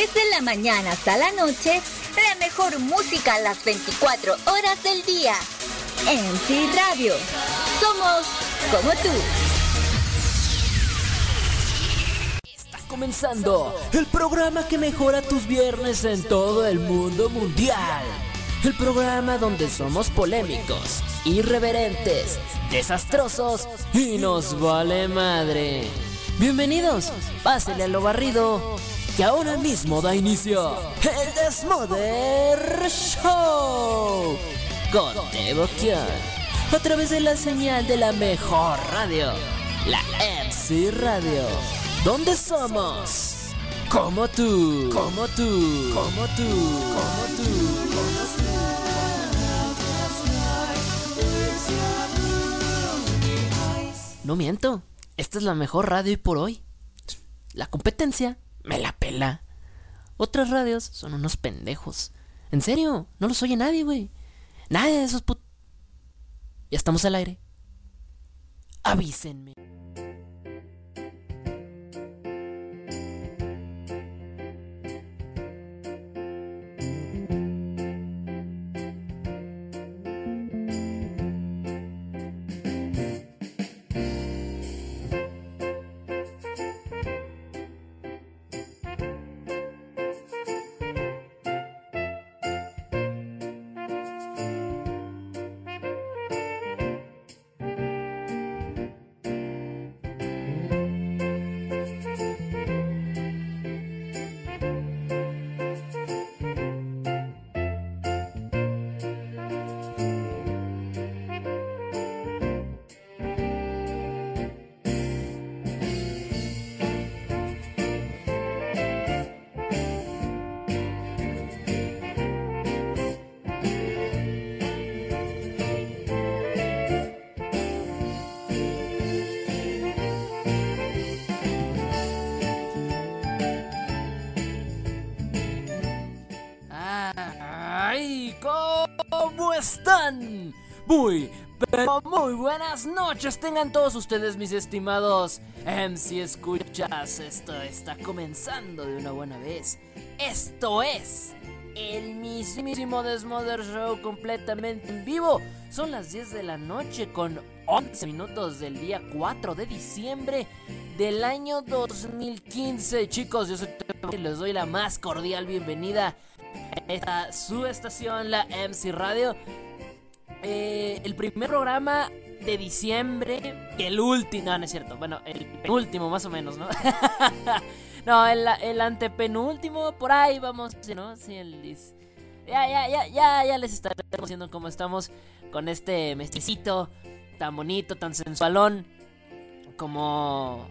Desde la mañana hasta la noche, la mejor música a las 24 horas del día. MC Radio. Somos como tú. Está comenzando el programa que mejora tus viernes en todo el mundo mundial. El programa donde somos polémicos, irreverentes, desastrosos y nos vale madre. Bienvenidos, pásele a lo barrido, que ahora mismo da inicio el Desmoder Show con Devoción a través de la señal de la mejor radio, la MC Radio, donde somos como tú, como tú, como tú, como tú, como tú. No miento, esta es la mejor radio y por hoy. La competencia me la pela. Otras radios son unos pendejos. En serio, no los oye nadie, güey. Nadie de esos put... Ya estamos al aire. Avísenme. Muy, pero muy buenas noches tengan todos ustedes, mis estimados MC Escuchas. Esto está comenzando de una buena vez. Esto es el mismísimo Desmother Show completamente en vivo. Son las 10 de la noche con 11 minutos del día 4 de diciembre del año 2015. Chicos, yo soy y les doy la más cordial bienvenida a esta su estación, la MC Radio. Eh, el primer programa de diciembre, el último, no, no es cierto, bueno, el penúltimo más o menos, ¿no? no, el, el antepenúltimo, por ahí vamos, ¿no? Sí, el, ya, ya, ya, ya, ya les estaré diciendo cómo estamos con este mestecito tan bonito, tan sensualón, como,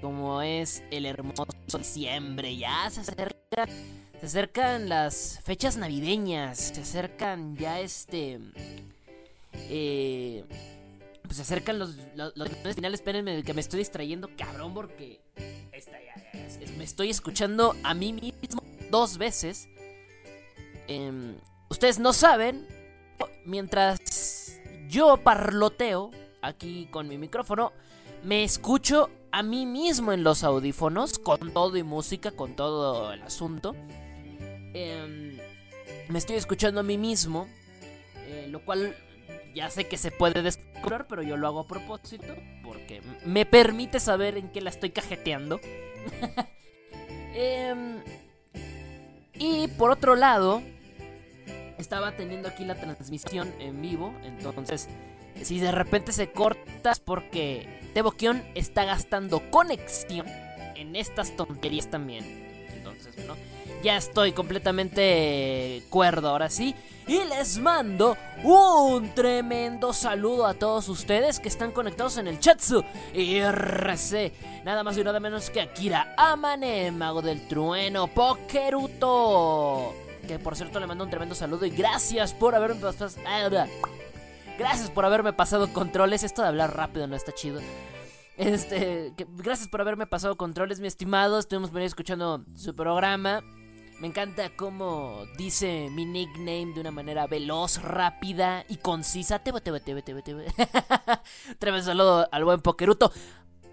como es el hermoso diciembre, ya se acerca, se acercan las fechas navideñas, se acercan ya este... Eh, pues se acercan los, los, los. Espérenme, que me estoy distrayendo, cabrón, porque esta me estoy escuchando a mí mismo dos veces. Em, ustedes no saben, mientras yo parloteo aquí con mi micrófono, me escucho a mí mismo en los audífonos, con todo y música, con todo el asunto. Em, me estoy escuchando a mí mismo, eh, lo cual ya sé que se puede descubrir, pero yo lo hago a propósito porque me permite saber en qué la estoy cajeteando. Em, y por otro lado, estaba teniendo aquí la transmisión en vivo, entonces si de repente se corta es porque Teboquión está gastando conexión en estas tonterías también. Entonces, bueno, ya estoy completamente cuerdo ahora sí. Y les mando un tremendo saludo a todos ustedes que están conectados en el chatsu. Y RC, nada más y nada menos que Akira Amane, mago del trueno, Pokeruto. Que por cierto le mando un tremendo saludo y gracias por haberme pasado. Gracias por haberme pasado controles. Esto de hablar rápido no está chido. Este, que- gracias por haberme pasado controles, mi estimado. Estuvimos escuchando su programa. Me encanta cómo dice mi nickname de una manera veloz, rápida y concisa. Tebo, tebo, tebo, tebo. Tremendo saludo al buen Pokeruto.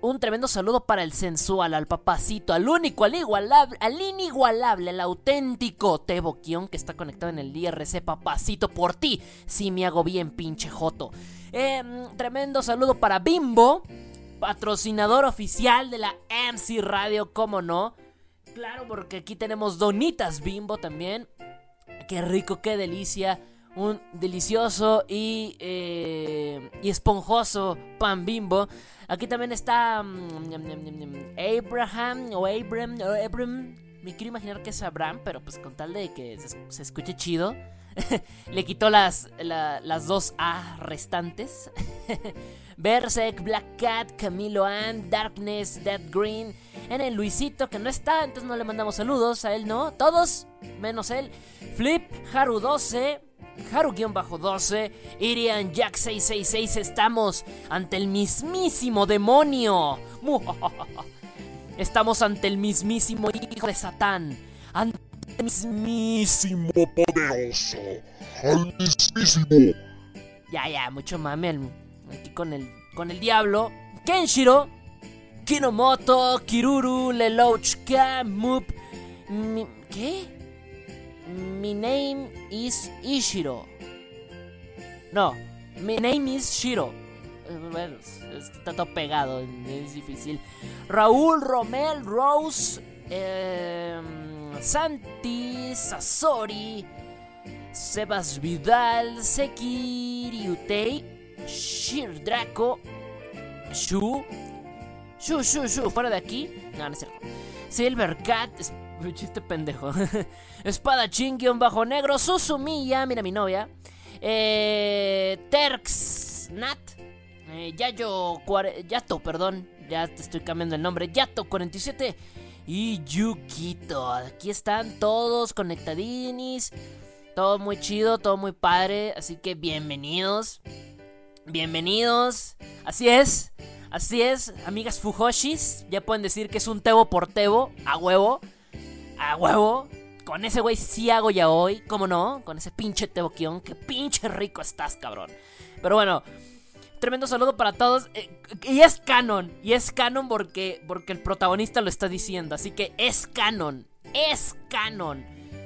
un tremendo saludo para el sensual, al papacito, al único, al igualable, al inigualable, al auténtico Tebo Kion que está conectado en el IRC, papacito, por ti. Si me hago bien, pinche joto. Em, tremendo saludo para Bimbo, patrocinador oficial de la MC Radio, como no. Claro, porque aquí tenemos donitas Bimbo también. Qué rico, qué delicia un delicioso y, eh, y esponjoso pan bimbo. Aquí también está mm, Abraham o Abram o Abram. Me quiero imaginar que es Abraham, pero pues con tal de que se, escuche chido. Le quitó las, las dos A restantes. Berserk, Black Cat, Camilo Ann, Darkness, Dead Green. En el Luisito que no está, entonces no le mandamos saludos. A él no. Todos, menos él. Flip, Haru 12. Haru-12, Irian Jack 666, estamos ante el mismísimo demonio. Estamos ante el mismísimo hijo de Satán. Ante el mismísimo poderoso. Al mismísimo. Ya, ya, mucho mame aquí con el, con el diablo. Kenshiro, Kinomoto, Kiruru, Lelouchka, Moop. ¿Qué? My name is Ishiro. No, mi name is Shiro. Eh, bueno, está todo pegado, es difícil. Raúl, Romel, Rose, eh, Santi, Sasori, Sebas Vidal, Seki Utei, Shir Draco, Shu, Shu, Shu, Shu, fuera de aquí. No, no es cierto. Silver Cat, un chiste pendejo. Espadachín guion bajo negro. Susumilla, mira mi novia. Eh, Terx Nat. Eh, Yayo. Yato, perdón. Ya te estoy cambiando el nombre. Yato 47. Y Yukito. Aquí están todos conectadinis. Todo muy chido, todo muy padre. Así que bienvenidos. Bienvenidos. Así es. Así es, amigas Fujoshis. Ya pueden decir que es un tebo por tebo. A huevo a huevo. Con ese güey sí hago ya hoy, ¿cómo no? Con ese pinche Teboquión, que pinche rico estás, cabrón. Pero bueno, tremendo saludo para todos. Eh, y es canon, y es canon porque, porque el protagonista lo está diciendo. Así que es canon, es canon.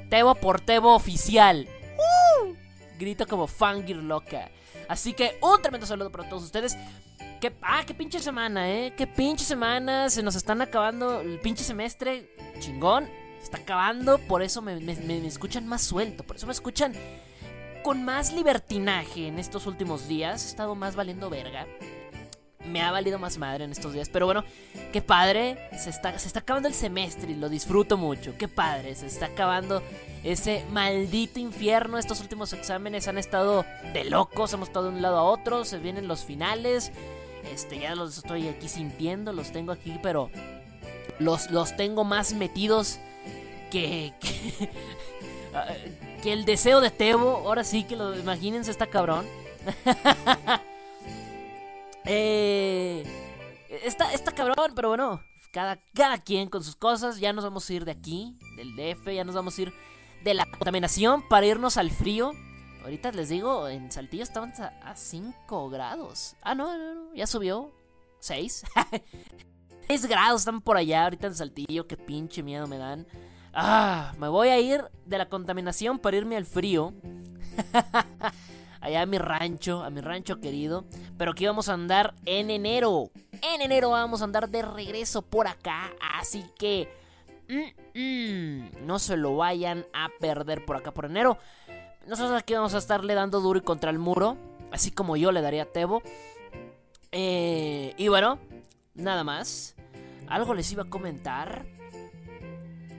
Tebo por Tebo oficial. ¡Uh! Grito como fangir loca. Así que un tremendo saludo para todos ustedes. Que, ah, qué pinche semana, eh. Qué pinche semana. Se nos están acabando el pinche semestre. Chingón está acabando, por eso me, escuchan más suelto, por eso me escuchan con más libertinaje en estos últimos días. He estado más valiendo verga. Me ha valido más madre en estos días. Pero bueno, qué padre. Se está, se está acabando el semestre y lo disfruto mucho. Qué padre. Se está acabando ese maldito infierno. Estos últimos exámenes han estado de locos. Hemos estado de un lado a otro. Se vienen los finales. Este, ya los estoy aquí sintiendo. Los tengo aquí, pero los, los tengo más metidos que, que, el deseo de Tebo, ahora sí que lo imagínense, está cabrón. eh, está, está cabrón, pero bueno, cada, cada quien con sus cosas. Ya nos vamos a ir de aquí, del DF, ya nos vamos a ir de la contaminación para irnos al frío. Ahorita les digo, en Saltillo estaban a 5 grados. Ah, no, no, no, ya subió. 6. 6 grados están por allá ahorita en Saltillo. Qué pinche miedo me dan. Ah, me voy a ir de la contaminación para irme al frío. Allá a mi rancho, a mi rancho querido. Pero aquí vamos a andar en enero. En enero vamos a andar de regreso por acá. Así que... no se lo vayan a perder por acá por enero. Nosotros aquí vamos a estarle dando duro y contra el muro. Así como yo le daría a Tebo. Eh, y bueno, nada más. Algo les iba a comentar.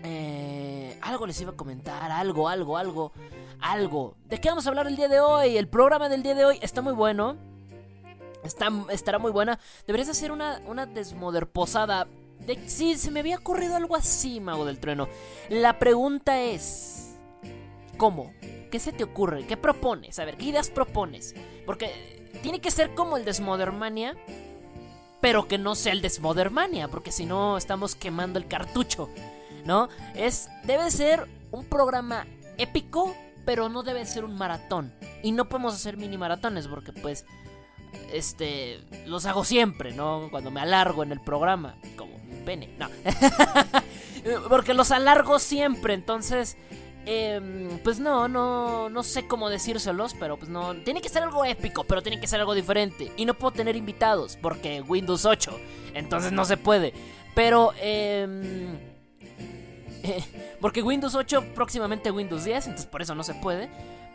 Eh, algo les iba a comentar, algo, algo, algo, algo. ¿De qué vamos a hablar el día de hoy? El programa del día de hoy está muy bueno. Está, estará muy buena. Deberías hacer una, una desmoderposada. De, sí, se me había ocurrido algo así, Mago del Trueno. La pregunta es... ¿Cómo? ¿Qué se te ocurre? ¿Qué propones? A ver, ¿qué ideas propones? Porque tiene que ser como el Desmodermania, pero que no sea el Desmodermania, porque si no estamos quemando el cartucho. ¿no? Es, debe ser un programa épico, pero no debe ser un maratón. Y no podemos hacer mini maratones porque pues este, los hago siempre, ¿no? Cuando me alargo en el programa, como pene, no. Porque los alargo siempre, entonces, em, pues no, no, no sé cómo decírselos, pero pues no, tiene que ser algo épico, pero tiene que ser algo diferente. Y no puedo tener invitados, porque Windows 8, entonces no se puede. Pero, eh, porque Windows 8, próximamente Windows 10, entonces por eso no se puede.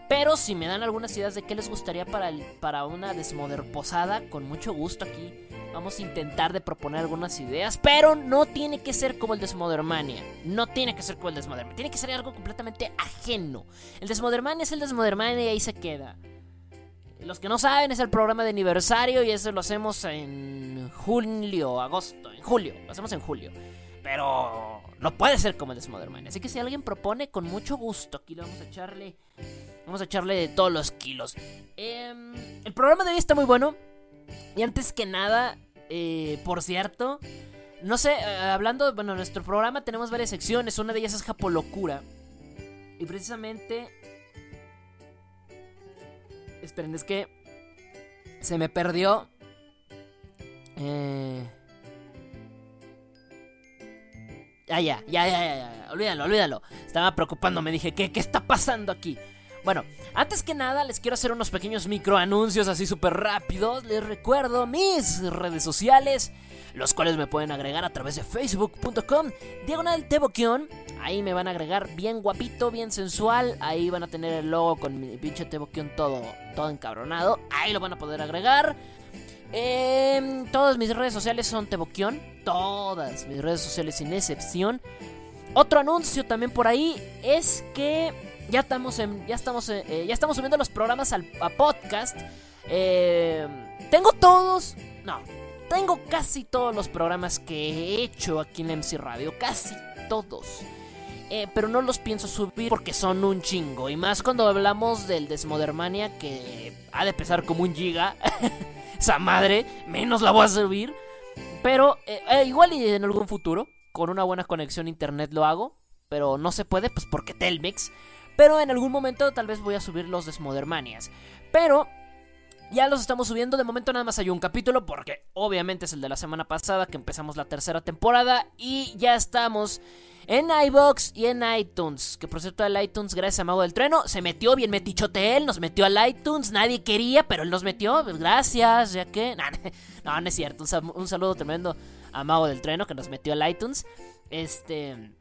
Pero si me dan algunas ideas de qué les gustaría para, el, para una desmoder posada, con mucho gusto aquí vamos a intentar de proponer algunas ideas. Pero no tiene que ser como el Desmodermania. No tiene que ser como el Desmodermania. Tiene que ser algo completamente ajeno. El Desmodermania es el Desmodermania y ahí se queda. Los que no saben es el programa de aniversario y eso lo hacemos en julio, agosto, en julio. Lo hacemos en julio. Pero no puede ser como el Desmodermania. Así que si alguien propone, con mucho gusto, aquí le vamos a echarle Vamos a echarle de todos los kilos. Em, el programa de hoy está muy bueno. Y antes que nada, eh, por cierto, no sé, eh, hablando, bueno, en nuestro programa tenemos varias secciones. Una de ellas es Japolocura. Y precisamente... Esperen, es que se me perdió. Eh... Ah, ya, ya, ya, ya, ya, olvídalo, olvídalo. Estaba preocupando, me dije, ¿qué, qué está pasando aquí? Bueno, antes que nada les quiero hacer unos pequeños micro anuncios así súper rápidos. Les recuerdo mis redes sociales, los cuales me pueden agregar a través de facebook.com, diagonal teboquión. Ahí me van a agregar bien guapito, bien sensual. Ahí van a tener el logo con mi pinche teboquión todo, todo encabronado. Ahí lo van a poder agregar. Eh, todas mis redes sociales son Teboquión. Todas mis redes sociales sin excepción. Otro anuncio también por ahí es que ya estamos en, ya estamos, eh, ya estamos subiendo los programas al, a podcast. Eh, tengo todos, no, tengo casi todos los programas que he hecho aquí en MC Radio, casi todos. Eh, pero no los pienso subir porque son un chingo. Y más cuando hablamos del Desmodermania que ha de pesar como un giga. Esa madre, menos la voy a subir. Pero igual y en algún futuro, con una buena conexión a internet lo hago. Pero no se puede, pues porque Telmex. Pero en algún momento tal vez voy a subir los Desmodermanias. Pero ya los estamos subiendo. De momento nada más hay un capítulo. Porque obviamente es el de la semana pasada. Que empezamos la tercera temporada. Y ya estamos en iBox y en iTunes. Que por cierto, el iTunes, gracias a Mago del Trueno, se metió bien metichote él. Nos metió al iTunes. Nadie quería, pero él nos metió. Pues, gracias, ya que. No, no es cierto. Un saludo tremendo a Mago del Trueno que nos metió al iTunes. Este.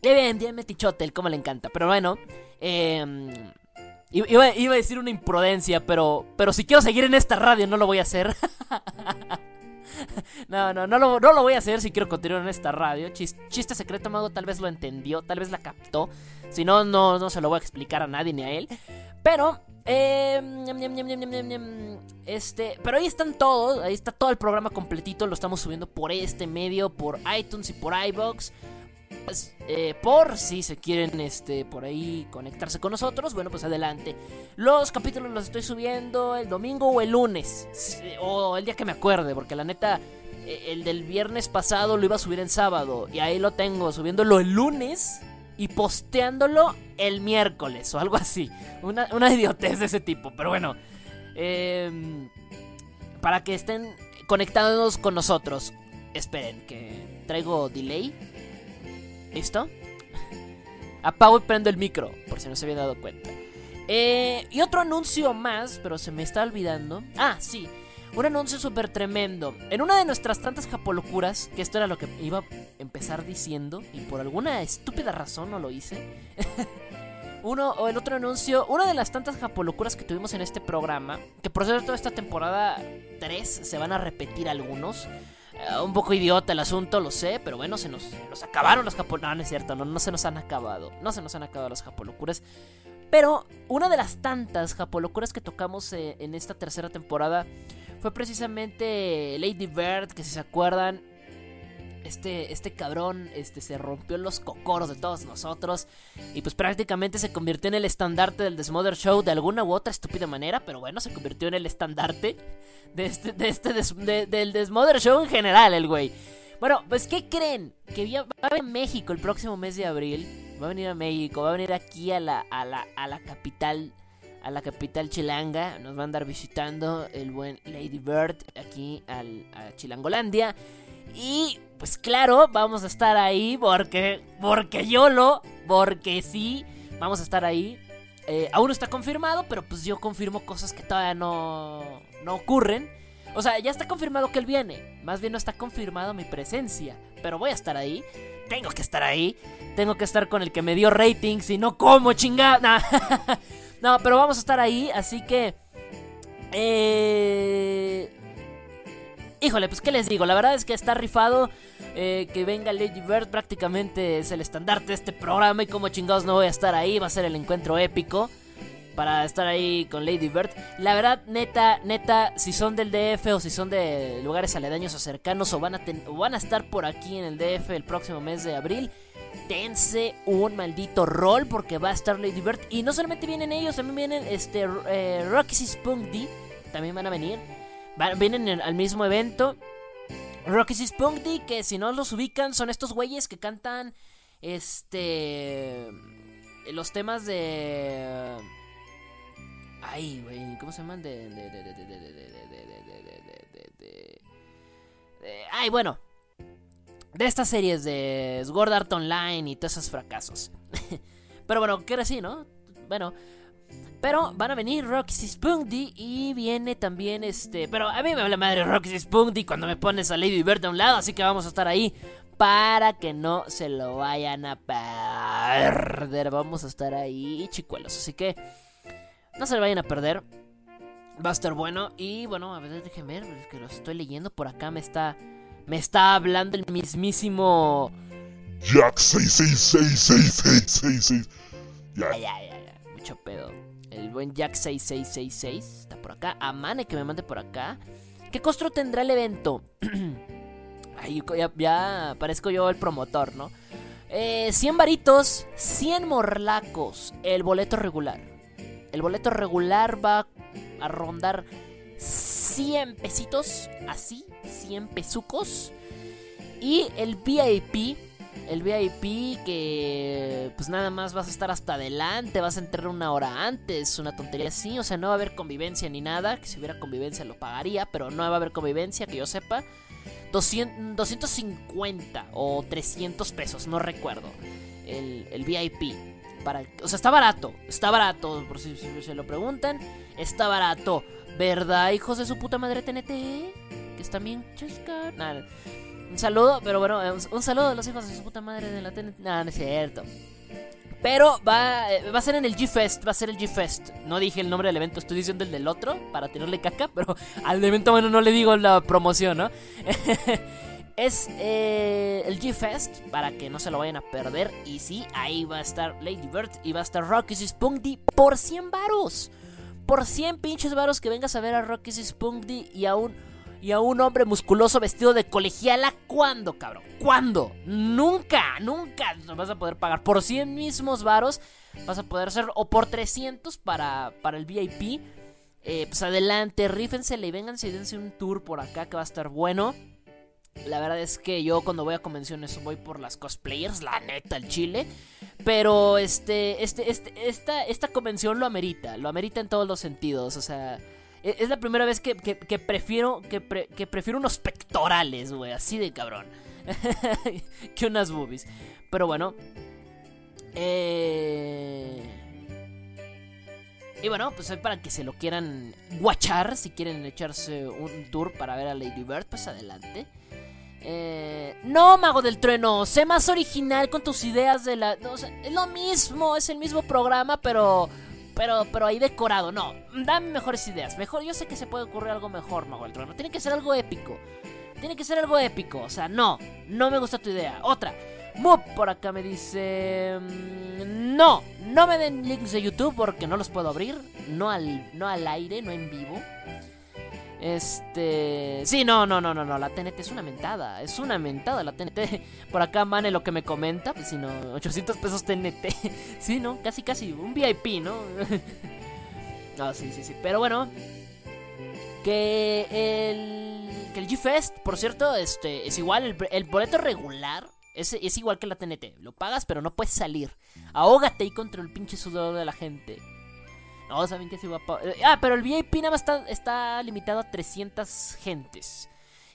Bien, bien metichote, el como le encanta. Pero bueno, eh, iba, a decir una imprudencia, pero, pero si quiero seguir en esta radio no lo voy a hacer. no, no, no lo, no lo voy a hacer si quiero continuar en esta radio. chiste secreto, Mago tal vez lo entendió, tal vez la captó. Si no, no, no se lo voy a explicar a nadie ni a él. Pero, eh, este, pero ahí están todos, ahí está todo el programa completito, lo estamos subiendo por este medio, por iTunes y por iBox. Pues, eh, por si se quieren este, por ahí conectarse con nosotros, bueno, pues adelante. Los capítulos los estoy subiendo el domingo o el lunes, o el día que me acuerde, porque la neta, eh, el del viernes pasado lo iba a subir en sábado, y ahí lo tengo, subiéndolo el lunes y posteándolo el miércoles o algo así. Una, una idiotez de ese tipo, pero bueno. Em, para que estén conectados con nosotros. Esperen, que traigo delay. ¿Listo? Apago y prendo el micro, por si no se había dado cuenta. Eh, y otro anuncio más, pero se me está olvidando. Ah, sí. Un anuncio súper tremendo. En una de nuestras tantas japolocuras, que esto era lo que iba a empezar diciendo, y por alguna estúpida razón no lo hice. Uno, o el otro anuncio, una de las tantas japolocuras que tuvimos en este programa, que por cierto esta temporada 3 se van a repetir algunos. Eh, un poco idiota el asunto, lo sé, pero bueno, se nos, acabaron los japolocuras. No, no es cierto, no, no se nos han acabado. No se nos han acabado las japolocuras. Pero una de las tantas japolocuras que tocamos eh, en esta tercera temporada fue precisamente Lady Bird, que si se acuerdan, este, este cabrón este, se rompió los cocoros de todos nosotros y pues prácticamente se convirtió en el estandarte del Desmother Show de alguna u otra estúpida manera, pero bueno, se convirtió en el estandarte de este, de este del Desmother Show en general, el güey. Bueno, pues ¿qué creen? Que va a venir a México el próximo mes de abril. Va a venir a México, va a venir aquí a la, a la, a la capital a la capital chilanga. Nos va a andar visitando el buen Lady Bird aquí al, a Chilangolandia. Y pues claro, vamos a estar ahí porque, porque yo lo, porque sí, vamos a estar ahí. Eh, aún no está confirmado, pero pues yo confirmo cosas que todavía no, no ocurren. O sea, ya está confirmado que él viene. Más bien no está confirmado mi presencia. Pero voy a estar ahí. Tengo que estar ahí. Tengo que estar con el que me dio ratings y no como chingada. no, pero vamos a estar ahí. Así que... Eh... Híjole, pues qué les digo, la verdad es que está rifado eh, que venga Lady Bird, prácticamente es el estandarte de este programa y como chingados no voy a estar ahí, va a ser el encuentro épico para estar ahí con Lady Bird. La verdad, neta, neta, si son del DF o si son de lugares aledaños o cercanos o van a, van a estar por aquí en el DF el próximo mes de abril, dense un maldito rol porque va a estar Lady Bird. Y no solamente vienen ellos, también vienen este, eh, Roxy Spunk D, también van a venir vienen al mismo evento. Rocky Spunky, que si no los ubican, son estos güeyes que cantan este los temas de ay, güey, ¿cómo se llaman? De, ay, bueno, de estas series de Sword Art Online y todos esos fracasos. Pero bueno, que era así, ¿no? Bueno, pero van a venir Roxy Spunky y viene también este. Pero a mí me habla madre Roxy Spunky cuando me pones a Lady Bird a un lado, así que vamos a estar ahí para que no se lo vayan a perder. Vamos a estar ahí, chicuelos. Así que no se lo vayan a perder. Va a estar bueno. Y bueno, a ver, déjenme ver, es que lo estoy leyendo por acá. Me está. Me está hablando el mismísimo. Jack 666666. Ya, ya, ya, ya. Mucho pedo el buen Jack6666 está por acá. Amane que me mande por acá. ¿Qué costo tendrá el evento? Ay, ya, parezco yo el promotor, ¿no? Eh, 100 varitos, 100 morlacos, el boleto regular. El boleto regular va a rondar 100 pesitos, así, 100 pesucos. Y el VIP el VIP que pues nada más vas a estar hasta adelante, vas a entrar una hora antes, una tontería así, o sea, no va a haber convivencia ni nada, que si hubiera convivencia lo pagaría, pero no va a haber convivencia, que yo sepa. 200, 250 o 300 pesos, no recuerdo, el, el VIP. Para, o sea, está barato, está barato, por si, se lo preguntan, está barato. ¿Verdad, hijos de su puta madre TNT? Que están bien chascar. Nada. Un saludo, pero bueno, eh, un, saludo a los hijos de su puta madre de la TNT. No, no es cierto. Pero va, eh, va a ser en el G-Fest, va a ser el G-Fest. No dije el nombre del evento, estoy diciendo el del otro para tirarle caca, pero al evento bueno no le digo la promoción, ¿no? es eh, el G-Fest para que no se lo vayan a perder. Y sí, ahí va a estar Lady Bird y va a estar Rocky Spunky por 100 varos. Por 100 pinches varos que vengas a ver a Rocky Spunky y aún y a un hombre musculoso vestido de colegiala. ¿Cuándo, cabrón? ¿Cuándo? Nunca, nunca no vas a poder pagar. Por 100 mismos varos vas a poder hacer, o por 300 para, para el VIP. Eh, pues adelante, rífensele y vénganse y dense un tour por acá que va a estar bueno. La verdad es que yo cuando voy a convenciones voy por las cosplayers, la neta, el chile. Pero este, este, este, esta, esta convención lo amerita, lo amerita en todos los sentidos. O sea, es la primera vez que, prefiero que, prefiero unos pectorales, güey, así de cabrón. que unas boobies. Pero bueno. Eh... Y bueno, pues para que se lo quieran guachar, si quieren echarse un tour para ver a Lady Bird, pues adelante. Eh, no, Mago del Trueno, sé más original con tus ideas de la... es lo mismo, es el mismo programa, pero pero, pero ahí decorado, no. Dame mejores ideas. Mejor, yo sé que se puede ocurrir algo mejor, Mago del Trono. Tiene que ser algo épico. Tiene que ser algo épico. O sea, no. No me gusta tu idea. Otra. Moop por acá me dice. Mm, no, no me den links de YouTube porque no los puedo abrir. No al, no al aire, no en vivo. Este. Sí, no, no, no, no, no. La TNT es una mentada. Es una mentada la TNT. Por acá, Mane, lo que me comenta. Pues si no, 800 pesos TNT. sí, ¿no? Casi, casi. Un VIP, ¿no? no, sí, sí, sí. Pero bueno. Que el. Que el G-Fest, por cierto, este, es igual. El, boleto regular es, es, igual que la TNT. Lo pagas, pero no puedes salir. Ahógate ahí contra el pinche sudor de la gente. No, saben que sí va a... eh, Ah, pero el VIP nada más está, está limitado a 300 gentes.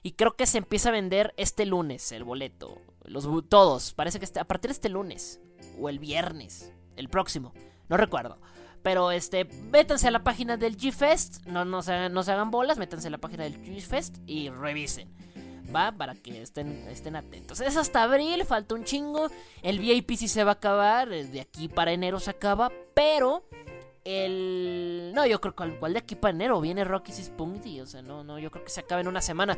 Y creo que se empieza a vender este lunes el boleto. Los, todos. Parece que este- a partir de este lunes. O el viernes. El próximo. No recuerdo. Pero este, métanse a la página del G-Fest. No, no, se, no se hagan bolas. Métanse a la página del G-Fest y revisen. Va, para que estén, estén atentos. Es hasta abril, falta un chingo. El VIP sí se va a acabar. eh, De aquí para enero se acaba. Pero el. No, yo creo que al cual de aquí para enero viene Rocky Spunky. O sea, no, no, yo creo que se acaba en una semana.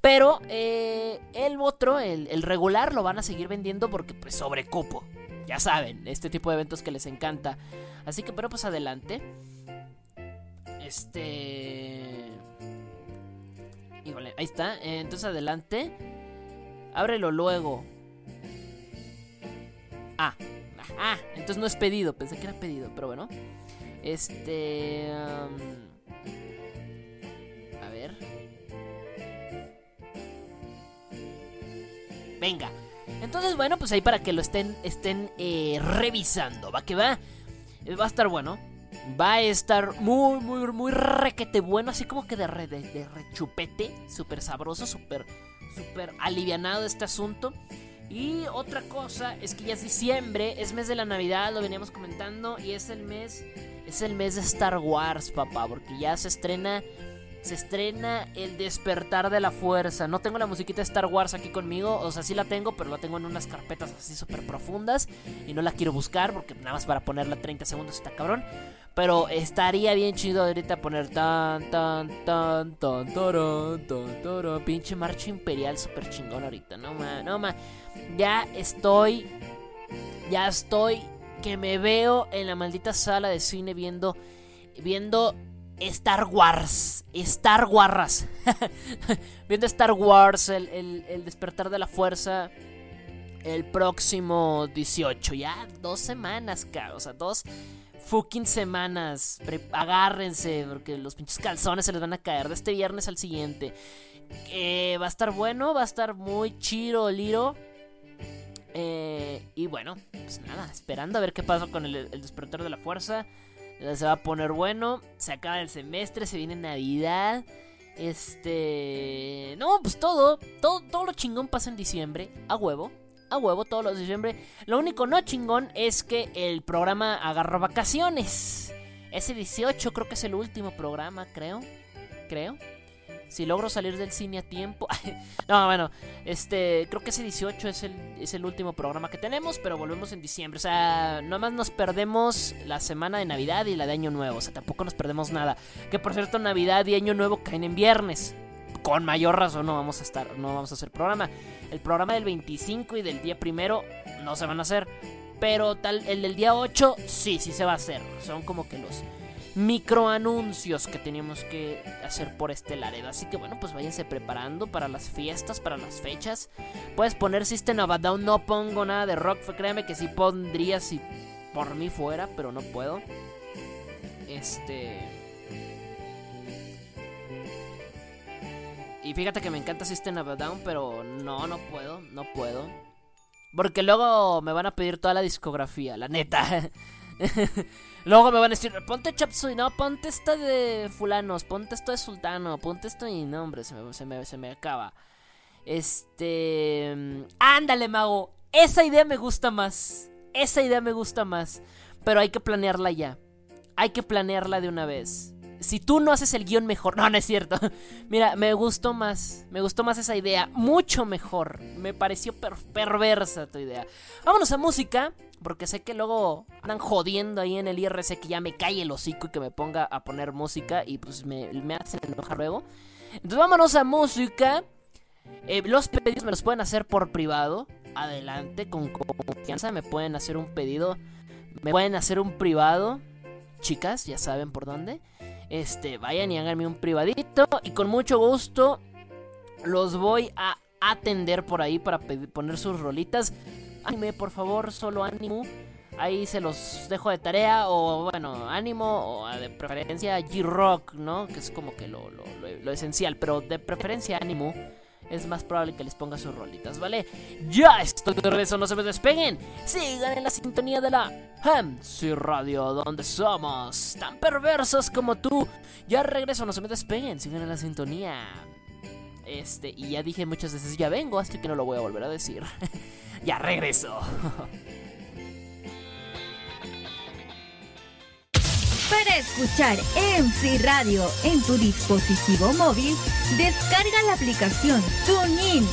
Pero eh, el otro, el, el regular, lo van a seguir vendiendo porque, pues, sobre cupo. Ya saben, este tipo de eventos que les encanta. Así que, pero pues adelante. Este. Híjole, ahí está. Eh, entonces adelante. Ábrelo luego. Ah, ah, entonces no es pedido. Pensé que era pedido, pero bueno. Este. um, a ver. Venga. Entonces, bueno, pues ahí para que lo estén, estén eh, revisando. Va que va. Eh, Va a estar bueno. Va a estar muy, muy, muy requete bueno. Así como que de, re- de, de rechupete. Súper sabroso, súper, súper alivianado este asunto. Y otra cosa es que ya es diciembre, es mes de la Navidad, lo veníamos comentando. Y es el mes, es el mes de Star Wars, papá. Porque ya se estrena se estrena El despertar de la fuerza. No tengo la musiquita de Star Wars aquí conmigo, o sea, sí la tengo, pero la tengo en unas carpetas así súper profundas y no la quiero buscar porque nada más para ponerla 30 segundos está cabrón. Pero estaría bien chido ahorita poner tan tan tan tan tarán, tan tarán. pinche marcha imperial súper chingón ahorita, no ma, no ma. Ya estoy ya estoy que me veo en la maldita sala de cine viendo viendo Star Wars. Star Wars. Viendo Star Wars, el, el- el despertar de la fuerza. El próximo 18. Ya dos semanas, cabrón. O sea, dos fucking semanas. Agárrense, porque los pinches calzones se les van a caer de este viernes al siguiente. Eh, va a estar bueno, va a estar muy chido, Liro. Eh, y bueno, pues nada, esperando a ver qué pasa con el, el despertar de la fuerza. Ya Se va a poner bueno. Se acaba el semestre, se viene Navidad. Este. No, pues todo. Todo, todo lo chingón pasa en diciembre. A huevo. A huevo, todos los de diciembre. Lo único no chingón es que el programa agarra vacaciones. Ese 18 creo que es el último programa, creo. Creo. Si logro salir del cine a tiempo. no, bueno, este, creo que ese 18 es el, es el último programa que tenemos, pero volvemos en diciembre. O sea, nomás nos perdemos la semana de Navidad y la de Año Nuevo. O sea, tampoco nos perdemos nada. Que por cierto, Navidad y Año Nuevo caen en viernes. Con mayor razón no vamos a estar, no vamos a hacer programa. El programa del 25 y del día primero no se van a hacer. Pero tal, el del día 8 sí, sí se va a hacer. Son como que los microanuncios que teníamos que hacer por este Laredo. Así que bueno, pues váyanse preparando para las fiestas, para las fechas. Puedes poner System of a Down, no pongo nada de rock. Créeme que sí pondría si por mí fuera, pero no puedo. Este. Y fíjate que me encanta System of a Down, pero no, no puedo, no puedo. Porque luego me van a pedir toda la discografía, la neta. Luego me van a decir, ponte Chapsui, no, ponte esta de fulanos, ponte esto de sultano, ponte esto y no, hombre, se me, se me, se me acaba. Este... Ándale, mago, esa idea me gusta más. Esa idea me gusta más. Pero hay que planearla ya. Hay que planearla de una vez. Si tú no haces el guion mejor. No, no es cierto. Mira, me gustó más. Me gustó más esa idea. Mucho mejor. Me pareció per- perversa tu idea. Vámonos a música. Porque sé que luego andan jodiendo ahí en el IRC que ya me calle el hocico y que me ponga a poner música. Y pues me, me hacen enojar luego. Entonces vámonos a música. Eh, los pedidos me los pueden hacer por privado. Adelante, con confianza. Me pueden hacer un pedido. Me pueden hacer un privado. Chicas, ya saben por dónde. Este, vayan y háganme un privadito. Y con mucho gusto los voy a atender por ahí para poner sus rolitas. Anime, por favor, solo ánimo. Ahí se los dejo de tarea. O bueno, ánimo. O de preferencia G-Rock, ¿no? Que es como que lo, lo- lo- lo esencial. Pero de preferencia ánimo. Es más probable que les ponga sus rolitas, ¿vale? Ya estoy de regreso, no se me despeguen. Sigan en la sintonía de la MC Radio, donde somos tan perversos como tú. Ya regreso, no se me despeguen, sigan en la sintonía. Este, y ya dije muchas veces, ya vengo, así que no lo voy a volver a decir. ya regreso. Para escuchar MC Radio en tu dispositivo móvil, descarga la aplicación TuneIn.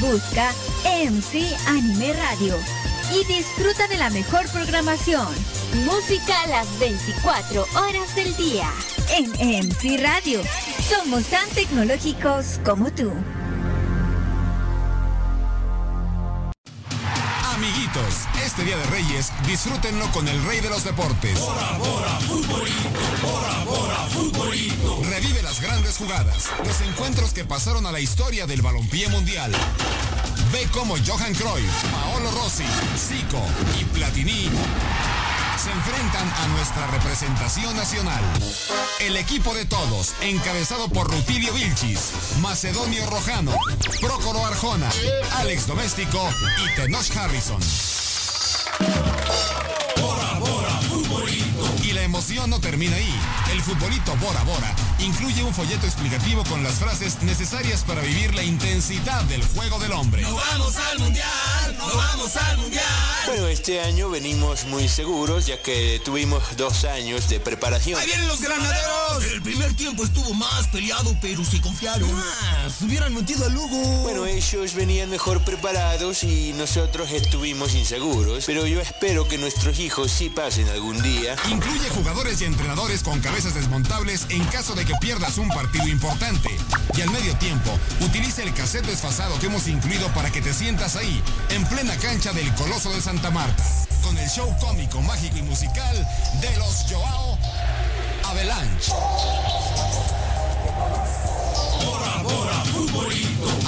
Busca MC Anime Radio y disfruta de la mejor programación. Música a las 24 horas del día. En MC Radio, somos tan tecnológicos como tú. Amiguitos, este Día de Reyes disfrútenlo con el rey de los deportes. Bora, bora, futbolito, bora, bora, futbolito. Revive las grandes jugadas, los encuentros que pasaron a la historia del balompié mundial. Ve cómo Johan Cruyff, Paolo Rossi, Zico y Platini se enfrentan a nuestra representación nacional. El equipo de todos, encabezado por Rutilio Vilchis, Macedonio Rojano, Prócoro Arjona, Alex Doméstico y Tenoch Harrison. Y la emoción no termina ahí. El futbolito Bora Bora incluye un folleto explicativo con las frases necesarias para vivir la intensidad del juego del hombre. ¡Nos vamos al mundial! ¡Nos vamos al mundial! Bueno, este año venimos muy seguros ya que tuvimos dos años de preparación. ¡Ahí vienen los granaderos! El primer tiempo estuvo más peleado, pero se confiaron. ¡Ah! Se hubieran metido al Lugo. Bueno, ellos venían mejor preparados y nosotros estuvimos inseguros, pero yo espero que nuestros hijos sí pasen algún día. Incluye jugadores y entrenadores con cabezas desmontables en caso de que pierdas un partido importante. Y al medio tiempo, utiliza el cassette desfasado que hemos incluido para que te sientas ahí, en plena cancha del Coloso de Santa Marta, con el show cómico, mágico y musical de los Joao Avalanche.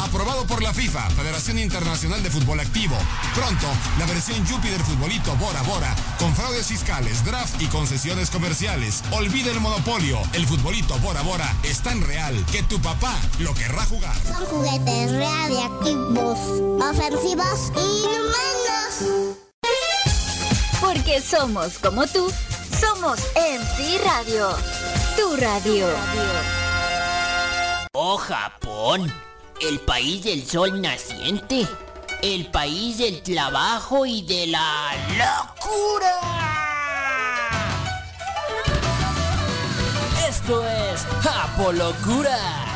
Aprobado por la FIFA, Federación Internacional de Fútbol Activo. Pronto, la versión Yupi del futbolito Bora Bora, con fraudes fiscales, draft y concesiones comerciales. Olvida el monopolio. El futbolito Bora Bora es tan real que tu papá lo querrá jugar. Son juguetes radiactivos, ofensivos y inhumanos. Porque somos como tú, somos MC Radio. Tu radio. Oh Japón, el país del sol naciente, el país del trabajo y de la locura. Esto es Apolocura.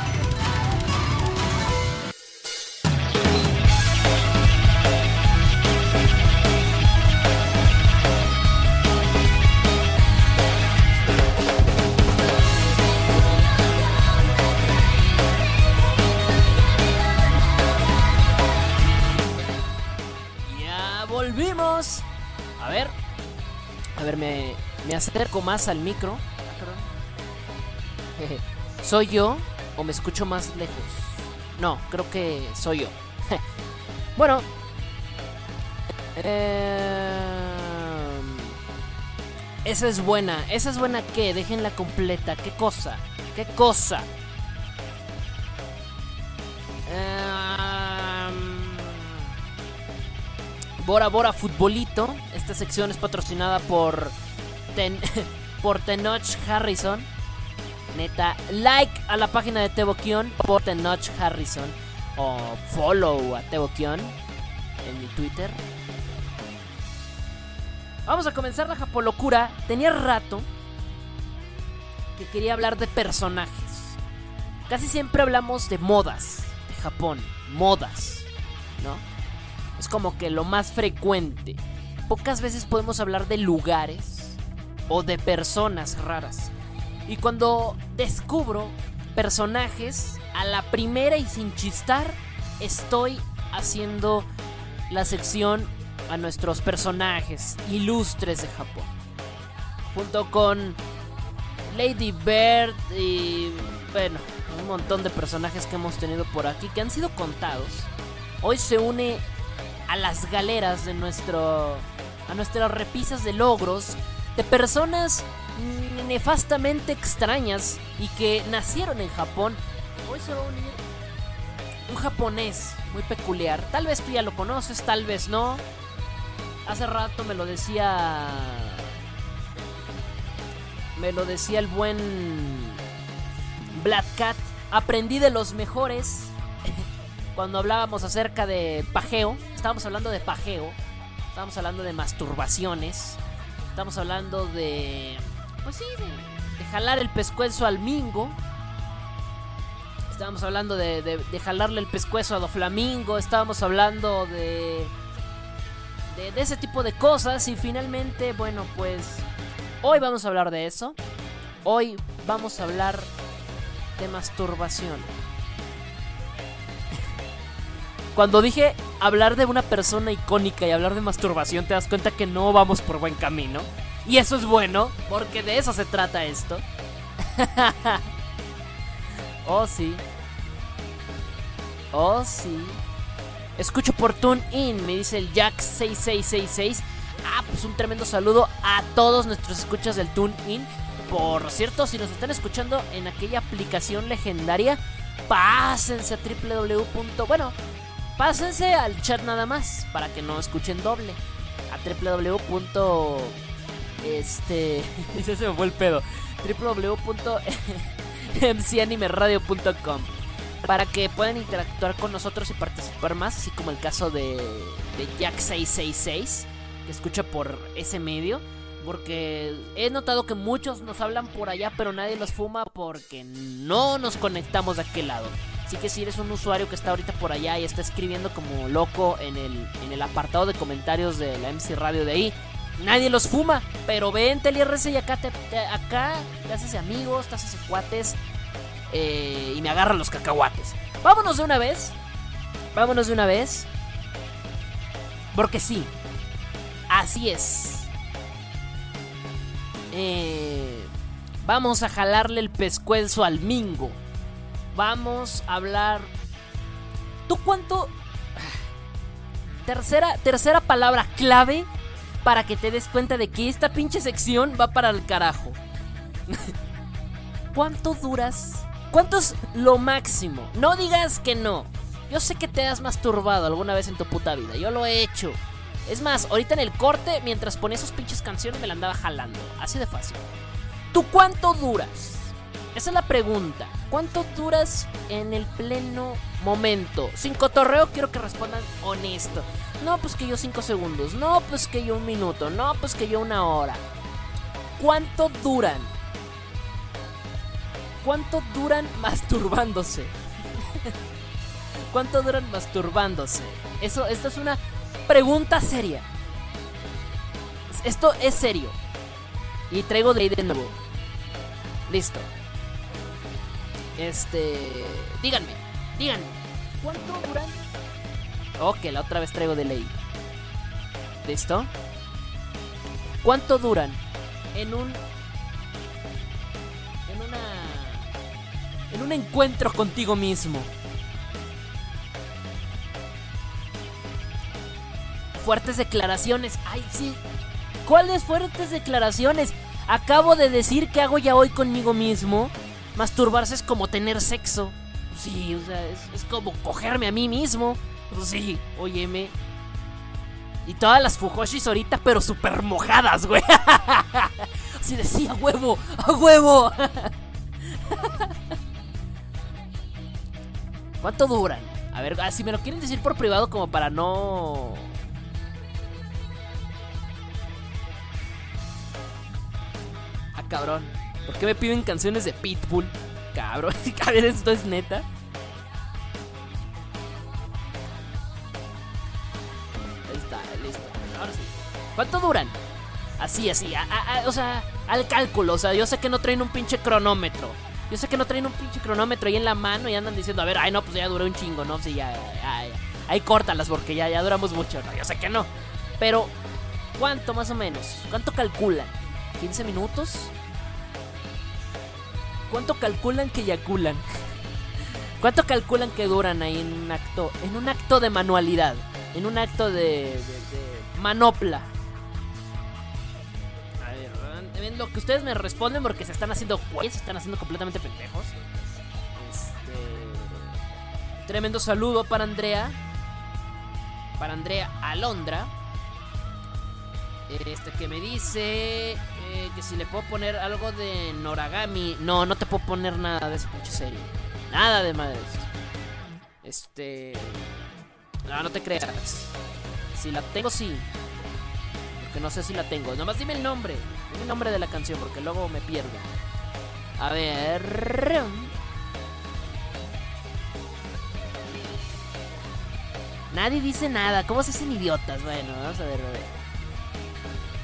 Acerco más al micro. Ah. ¿Soy yo o me escucho más lejos? No, creo que soy yo. bueno. Eh, esa es buena. ¿Esa es buena qué? Déjenla completa. ¿Qué cosa? ¿Qué cosa? Em, Bora Bora Futbolito. Esta sección es patrocinada por Ten, por Tenoch Harrison. Neta, like a la página de Tebo Kion por Tenoch Harrison. O follow a Tebo Kion en mi Twitter. Vamos a comenzar la Japolocura. Tenía rato que quería hablar de personajes. Casi siempre hablamos de modas de Japón. Modas, ¿no? Es como que lo más frecuente. Pocas veces podemos hablar de lugares o de personas raras. Y cuando descubro personajes, a la primera y sin chistar, estoy haciendo la sección a nuestros personajes ilustres de Japón. Junto con Lady Bird y bueno, un montón de personajes que hemos tenido por aquí que han sido contados. Hoy se une a las galeras de nuestro a nuestras repisas de logros de personas nefastamente extrañas y que nacieron en Japón. Hoy se va a unir un japonés muy peculiar. Tal vez tú ya lo conoces, tal vez no. Hace rato me lo decía. Me lo decía el buen Black Cat. Aprendí de los mejores. Cuando hablábamos acerca de pajeo. Estábamos hablando de pajeo. Estábamos hablando de masturbaciones. Estamos hablando de. Pues sí, de, de jalar el pescuezo al mingo. Estábamos hablando de, de, jalarle el pescuezo a Doflamingo. Estábamos hablando de. de ese tipo de cosas. Y finalmente, bueno, pues. Hoy vamos a hablar de eso. Hoy vamos a hablar de masturbación. Cuando dije hablar de una persona icónica y hablar de masturbación, te das cuenta que no vamos por buen camino. Y eso es bueno, porque de eso se trata esto. oh, sí. Oh, sí. Escucho por TuneIn, me dice el Jack6666. Ah, pues un tremendo saludo a todos nuestros escuchas del TuneIn. Por cierto, si nos están escuchando en aquella aplicación legendaria, pásense a www. Bueno, pásense al chat nada más para que no escuchen doble. A www. Este. se me fue el pedo. www.mcanimeradio.com para que puedan interactuar con nosotros y participar más, así como el caso de, de Jack666, que escucha por ese medio. Porque he notado que muchos nos hablan por allá, pero nadie los fuma porque no nos conectamos de aquel lado. Así que si eres un usuario que está ahorita por allá y está escribiendo como loco en el, en el apartado de comentarios de la MC Radio de ahí, nadie los fuma. Pero vente el IRC y acá te, te- acá te haces amigos, te haces cuates eh, y me agarran los cacahuates. Vámonos de una vez. Vámonos de una vez. Porque sí. Así es. Eh, vamos a jalarle el pescuezo al mingo. Vamos a hablar. ¿Tú cuánto? Tercera, tercera palabra clave para que te des cuenta de que esta pinche sección va para el carajo. ¿Cuánto duras? ¿Cuánto es lo máximo? No digas que no. Yo sé que te has masturbado alguna vez en tu puta vida. Yo lo he hecho. Es más, ahorita en el corte, mientras ponía sus pinches canciones, me la andaba jalando. Así de fácil. ¿Tú cuánto duras? Esa es la pregunta. ¿Cuánto duras en el pleno momento? Sin cotorreo quiero que respondan honesto. No, pues que yo cinco segundos. No, pues que yo un minuto. No, pues que yo una hora. ¿Cuánto duran? ¿Cuánto duran masturbándose? ¿Cuánto duran masturbándose? Eso, esto es una pregunta seria. Esto es serio. Y traigo de ahí de nuevo. Listo. Este. Díganme, díganme. ¿Cuánto duran? Ok, la otra vez traigo de ley. ¿Listo? ¿Cuánto duran en un. en una. en un encuentro contigo mismo? Fuertes declaraciones. Ay, sí. ¿Cuáles fuertes declaraciones? Acabo de decir que hago ya hoy conmigo mismo. Masturbarse es como tener sexo. Sí, o sea, es, como cogerme a mí mismo. Sí, óyeme. Y todas las Fujoshis ahorita, pero súper mojadas, güey. Así decía, huevo, a huevo. ¿Cuánto duran? A ver, ah, si me lo quieren decir por privado como para no... Ah, cabrón. ¿Por qué me piden canciones de Pitbull? Cabrón, a ver, esto es neta. Ahí está, listo. Ahora sí. ¿Cuánto duran? Así, así, a- o sea, al cálculo. O sea, yo sé que no traen un pinche cronómetro. Yo sé que no traen un pinche cronómetro ahí en la mano y andan diciendo, a ver, ay, no, pues ya duró un chingo, ¿no? Sí, ya, ya, ya. Ahí córtalas porque ya, ya duramos mucho. Yo sé que no. Pero, ¿cuánto más o menos? ¿Cuánto calculan? ¿15 minutos? ¿Cuánto calculan que eyaculan? ¿Cuánto calculan que duran ahí en un acto, en un acto de manualidad, en un acto de, de- manopla? A ver, lo que ustedes me responden porque se están haciendo güeyes, se están haciendo completamente pendejos. Este, Tremendo saludo para Andrea. Para Andrea Alondra. Este que me dice eh, que si le puedo poner algo de Noragami. No, no te puedo poner nada de esa pinche serie. Nada de madres. Este. No, no te creas. Si la tengo, sí. Porque no sé si la tengo. Nomás dime el nombre. Dime el nombre de la canción porque luego me pierdo. A ver. Nadie dice nada. ¿Cómo se hacen idiotas? Bueno, vamos a ver, a ver.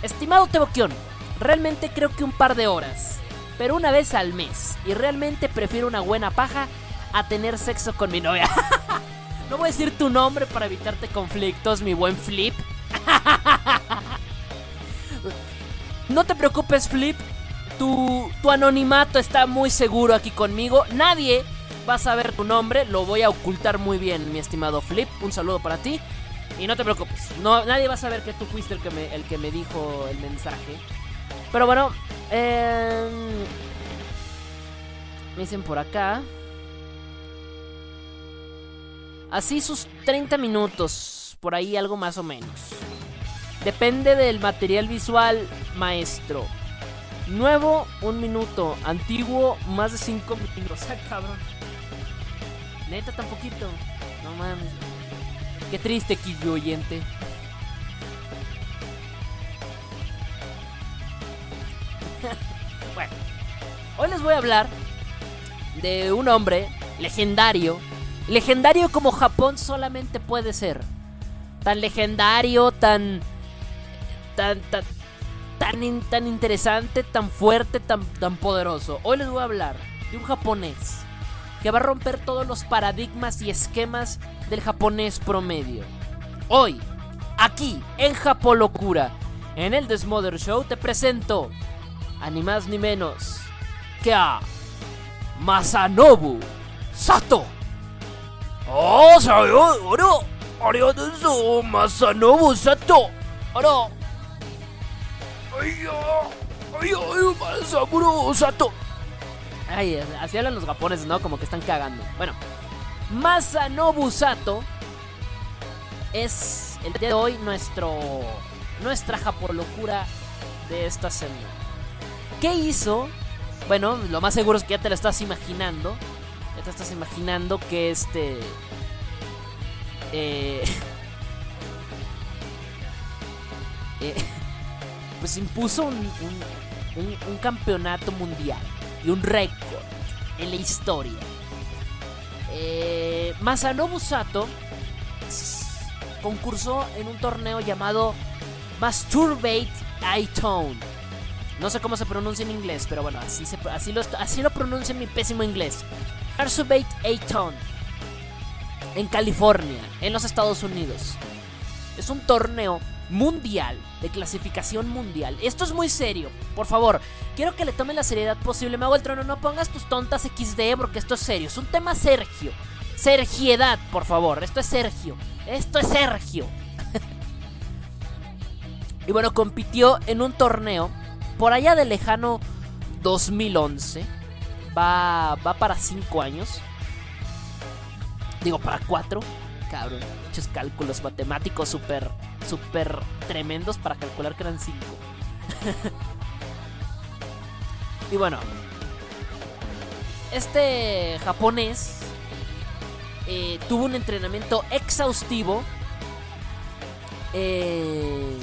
Estimado Teboquión, realmente creo que un par de horas. Pero una vez al mes. Y realmente prefiero una buena paja a tener sexo con mi novia. no voy a decir tu nombre para evitarte conflictos, mi buen Flip. no te preocupes, Flip. Tu, tu anonimato está muy seguro aquí conmigo. Nadie va a saber tu nombre. Lo voy a ocultar muy bien, mi estimado Flip. Un saludo para ti. Y no te preocupes. No, nadie va a saber que tú fuiste el que me, el que me dijo el mensaje. Pero bueno. Eh, me dicen por acá. Así sus 30 minutos. Por ahí algo más o menos. Depende del material visual, maestro. Nuevo, un minuto. Antiguo, más de 5 minutos. Ah, cabrón. Neta, tan poquito. No mames. Qué triste, Kid oyente. bueno, hoy les voy a hablar de un hombre legendario. Legendario como Japón solamente puede ser. Tan legendario, tan. tan. tan. tan, tan interesante, tan fuerte, tan, tan poderoso. Hoy les voy a hablar de un japonés que va a romper todos los paradigmas y esquemas del japonés promedio. Hoy, aquí en Japolocura, en el Desmother Show, te presento a ni más ni menos que a Masanobu Sato. ¡Oh! ¡Oro! ¡Arigato! ¡Masanobu Sato! ¡Oro! ¡Ay, ay, ay! ¡Masanobu Sato! Ay, así hablan los japoneses, ¿no? Como que están cagando. Bueno, Masanobu Sato es el día de hoy nuestro nuestra japolocura de esta semana. ¿Qué hizo? Bueno, lo más seguro es que ya te lo estás imaginando. Ya te estás imaginando que este eh, eh, pues impuso un, un- campeonato mundial y un récord en la historia. Eh, Masanobu Sato concursó en un torneo llamado Masturbate A-Tone. No sé cómo se pronuncia en inglés, pero bueno, así, lo, así lo pronuncia en mi pésimo inglés. Masturbate A-Tone. En California, en los Estados Unidos. Es un torneo mundial, de clasificación mundial. Esto es muy serio, por favor. Quiero que le tomen la seriedad posible. Me hago el trono, no pongas tus tontas XD porque esto es serio. Es un tema Sergio. Sergiedad, por favor. Esto es Sergio. Esto es Sergio. y bueno, compitió en un torneo por allá del lejano 2011. Va, va para 5 años. Digo, para 4. Cabrón, muchos cálculos matemáticos súper, súper tremendos para calcular que eran 5. y bueno, este japonés eh, tuvo un entrenamiento exhaustivo. Eh,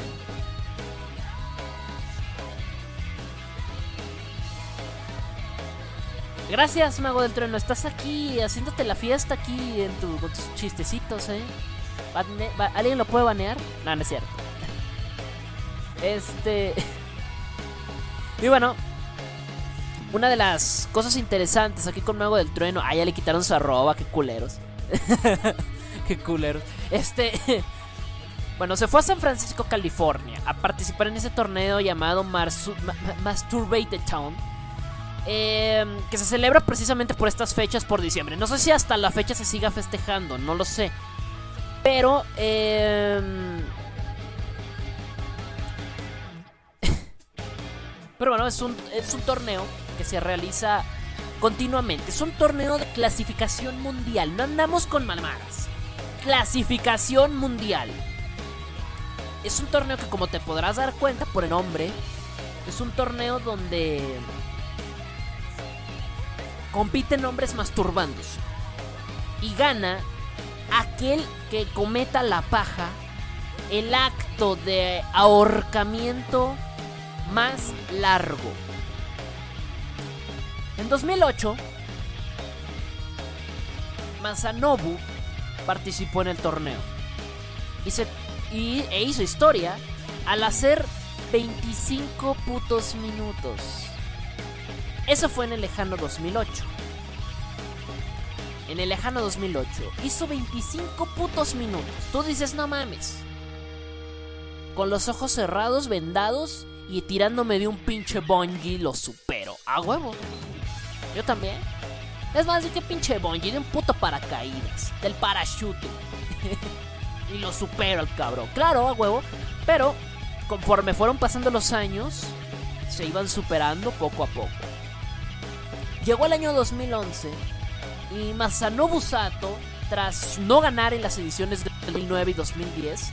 Gracias, Mago del Trueno. Estás aquí haciéndote la fiesta aquí en con tus chistecitos, ¿eh? ¿Alguien lo puede banear? No, no es cierto. Este. Y bueno, una de las cosas interesantes aquí con Mago del Trueno. Ah, ya le quitaron su arroba, qué culeros. qué culeros. Este. Bueno, se fue a San Francisco, California, a participar en ese torneo llamado Marsu- Ma- Ma- Masturbate Town. eh, que se celebra precisamente por estas fechas por diciembre. No sé si hasta la fecha se siga festejando, no lo sé. Pero, eh, pero bueno, es un, es un torneo que se realiza continuamente. Es un torneo de clasificación mundial. No andamos con mamadas. Clasificación mundial. Es un torneo que como te podrás dar cuenta por el nombre, es un torneo donde compiten hombres masturbándose. Y gana aquel que cometa la paja el acto de ahorcamiento más largo. En 2008, Masanobu participó en el torneo y, se, y, e hizo historia al hacer 25 putos minutos. Eso fue en el lejano 2008. En el lejano 2008 hizo 25 putos minutos. Tú dices, no mames. Con los ojos cerrados, vendados y tirándome de un pinche bungee, lo supero. A huevo. Yo también. Es más, de que pinche bungee, de un puto paracaídas. Del parachute. y lo supero al cabrón. Claro, a huevo. Pero conforme fueron pasando los años, se iban superando poco a poco. Llegó el año 2011 y Masanobu Sato, tras no ganar en las ediciones de 2009 y 2010,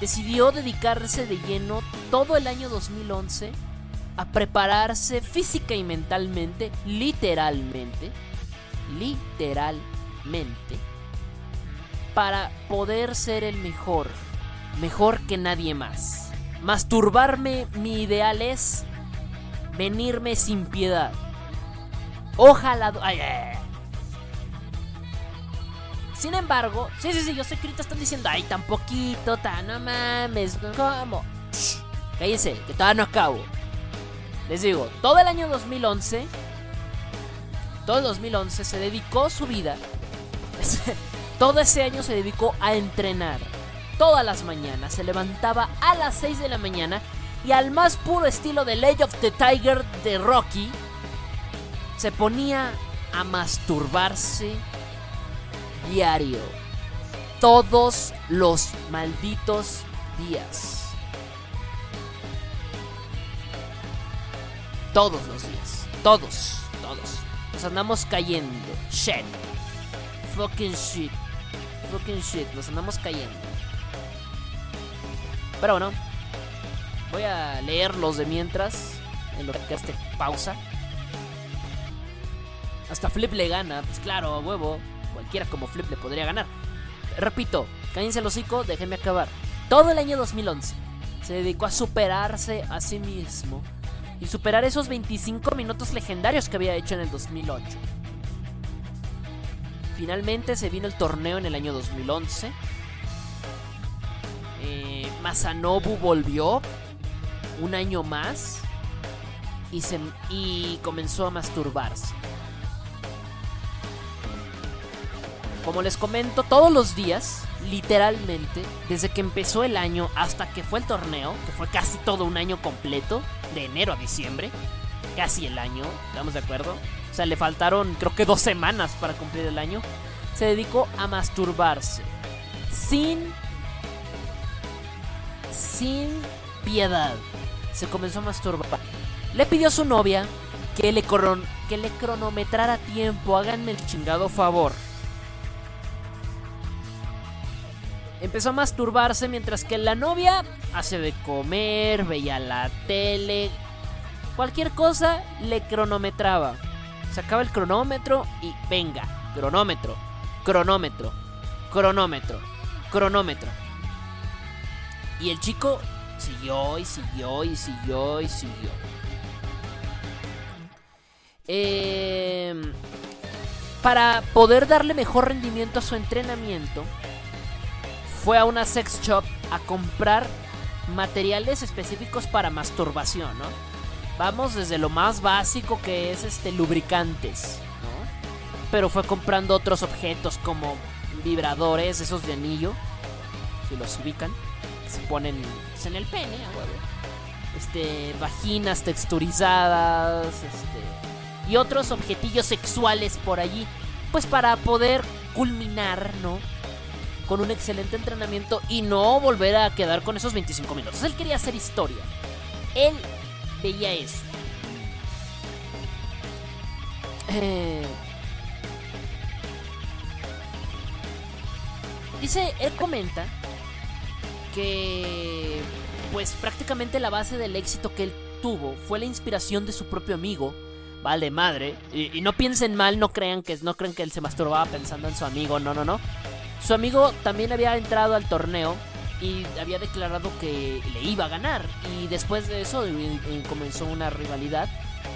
decidió dedicarse de lleno todo el año 2011 a prepararse física y mentalmente, literalmente, literalmente, para poder ser el mejor, mejor que nadie más. Masturbarme, mi ideal es venirme sin piedad. Ojalá. Ay, ay, Sin embargo, sí, sí, sí, yo sé que ahorita están diciendo, ay, tan poquito, tan no mames, ¿cómo? Cállense, que todavía no acabo. Les digo, todo el año 2011, todo el 2011 se dedicó su vida, todo ese año se dedicó a entrenar. Todas las mañanas se levantaba a las 6 de la mañana y al más puro estilo de Age of the Tiger de Rocky, se ponía a masturbarse diario. Todos los malditos días. Todos los días. Todos. Todos. Nos andamos cayendo. Shit. Fucking shit. Fucking shit. Nos andamos cayendo. Pero bueno. Voy a leerlos de mientras. En lo que este pausa. Hasta Flip le gana. Pues claro, a huevo. Cualquiera como Flip le podría ganar. Repito, cállense el hocico, déjenme acabar. Todo el año 2011 se dedicó a superarse a sí mismo y superar esos 25 minutos legendarios que había hecho en el 2008. Finalmente se vino el torneo en el año 2011. Eh, Masanobu volvió un año más y, se, y comenzó a masturbarse. Como les comento, todos los días, literalmente, desde que empezó el año hasta que fue el torneo, que fue casi todo un año completo, de enero a diciembre, casi el año, ¿estamos de acuerdo? O sea, le faltaron creo que dos semanas para cumplir el año. Se dedicó a masturbarse. Sin... Sin piedad. Se comenzó a masturbar. Le pidió a su novia que le, cron que le cronometrara tiempo. Háganme el chingado favor. Empezó a masturbarse mientras que la novia hace de comer, veía la tele, cualquier cosa le cronometraba. Sacaba el cronómetro y venga, cronómetro, cronómetro, cronómetro, cronómetro. Y el chico siguió y siguió y siguió y siguió. Eh, para poder darle mejor rendimiento a su entrenamiento, fue a una sex shop a comprar materiales específicos para masturbación, ¿no? Vamos desde lo más básico que es este lubricantes, ¿no? Pero fue comprando otros objetos como vibradores, esos de anillo, si los ubican, se ponen pues, en el pene, a. Este, vaginas texturizadas, este, y otros objetillos sexuales por allí, pues para poder culminar, ¿no? Con un excelente entrenamiento y no volver a quedar con esos 25 minutos. Él quería hacer historia. Él veía eso. Eh, dice, él comenta que pues prácticamente la base del éxito que él tuvo fue la inspiración de su propio amigo. Vale, madre. Y, no piensen mal, no crean que no crean que él se masturbaba pensando en su amigo, no, no, no. Su amigo también había entrado al torneo y había declarado que le iba a ganar. Y después de eso eh, eh, comenzó una rivalidad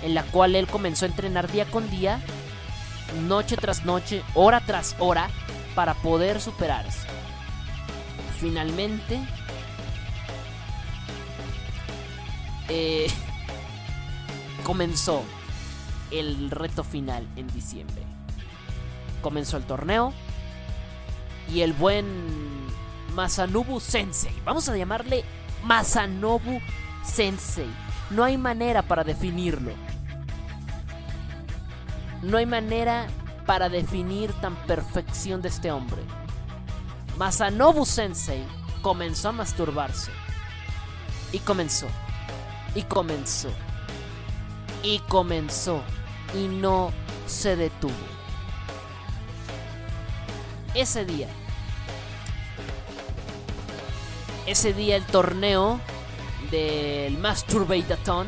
en la cual él comenzó a entrenar día con día, noche tras noche, hora tras hora, para poder superarse. Finalmente, eh, comenzó el reto final en diciembre. Comenzó el torneo y el buen Masanobu Sensei, vamos a llamarle Masanobu Sensei, no hay manera para definirlo. No hay manera para definir tan perfección de este hombre. Masanobu Sensei comenzó a masturbarse. Y comenzó. Y comenzó. Y comenzó. Y no se detuvo. Ese día. Ese día el torneo del Masturbatathon.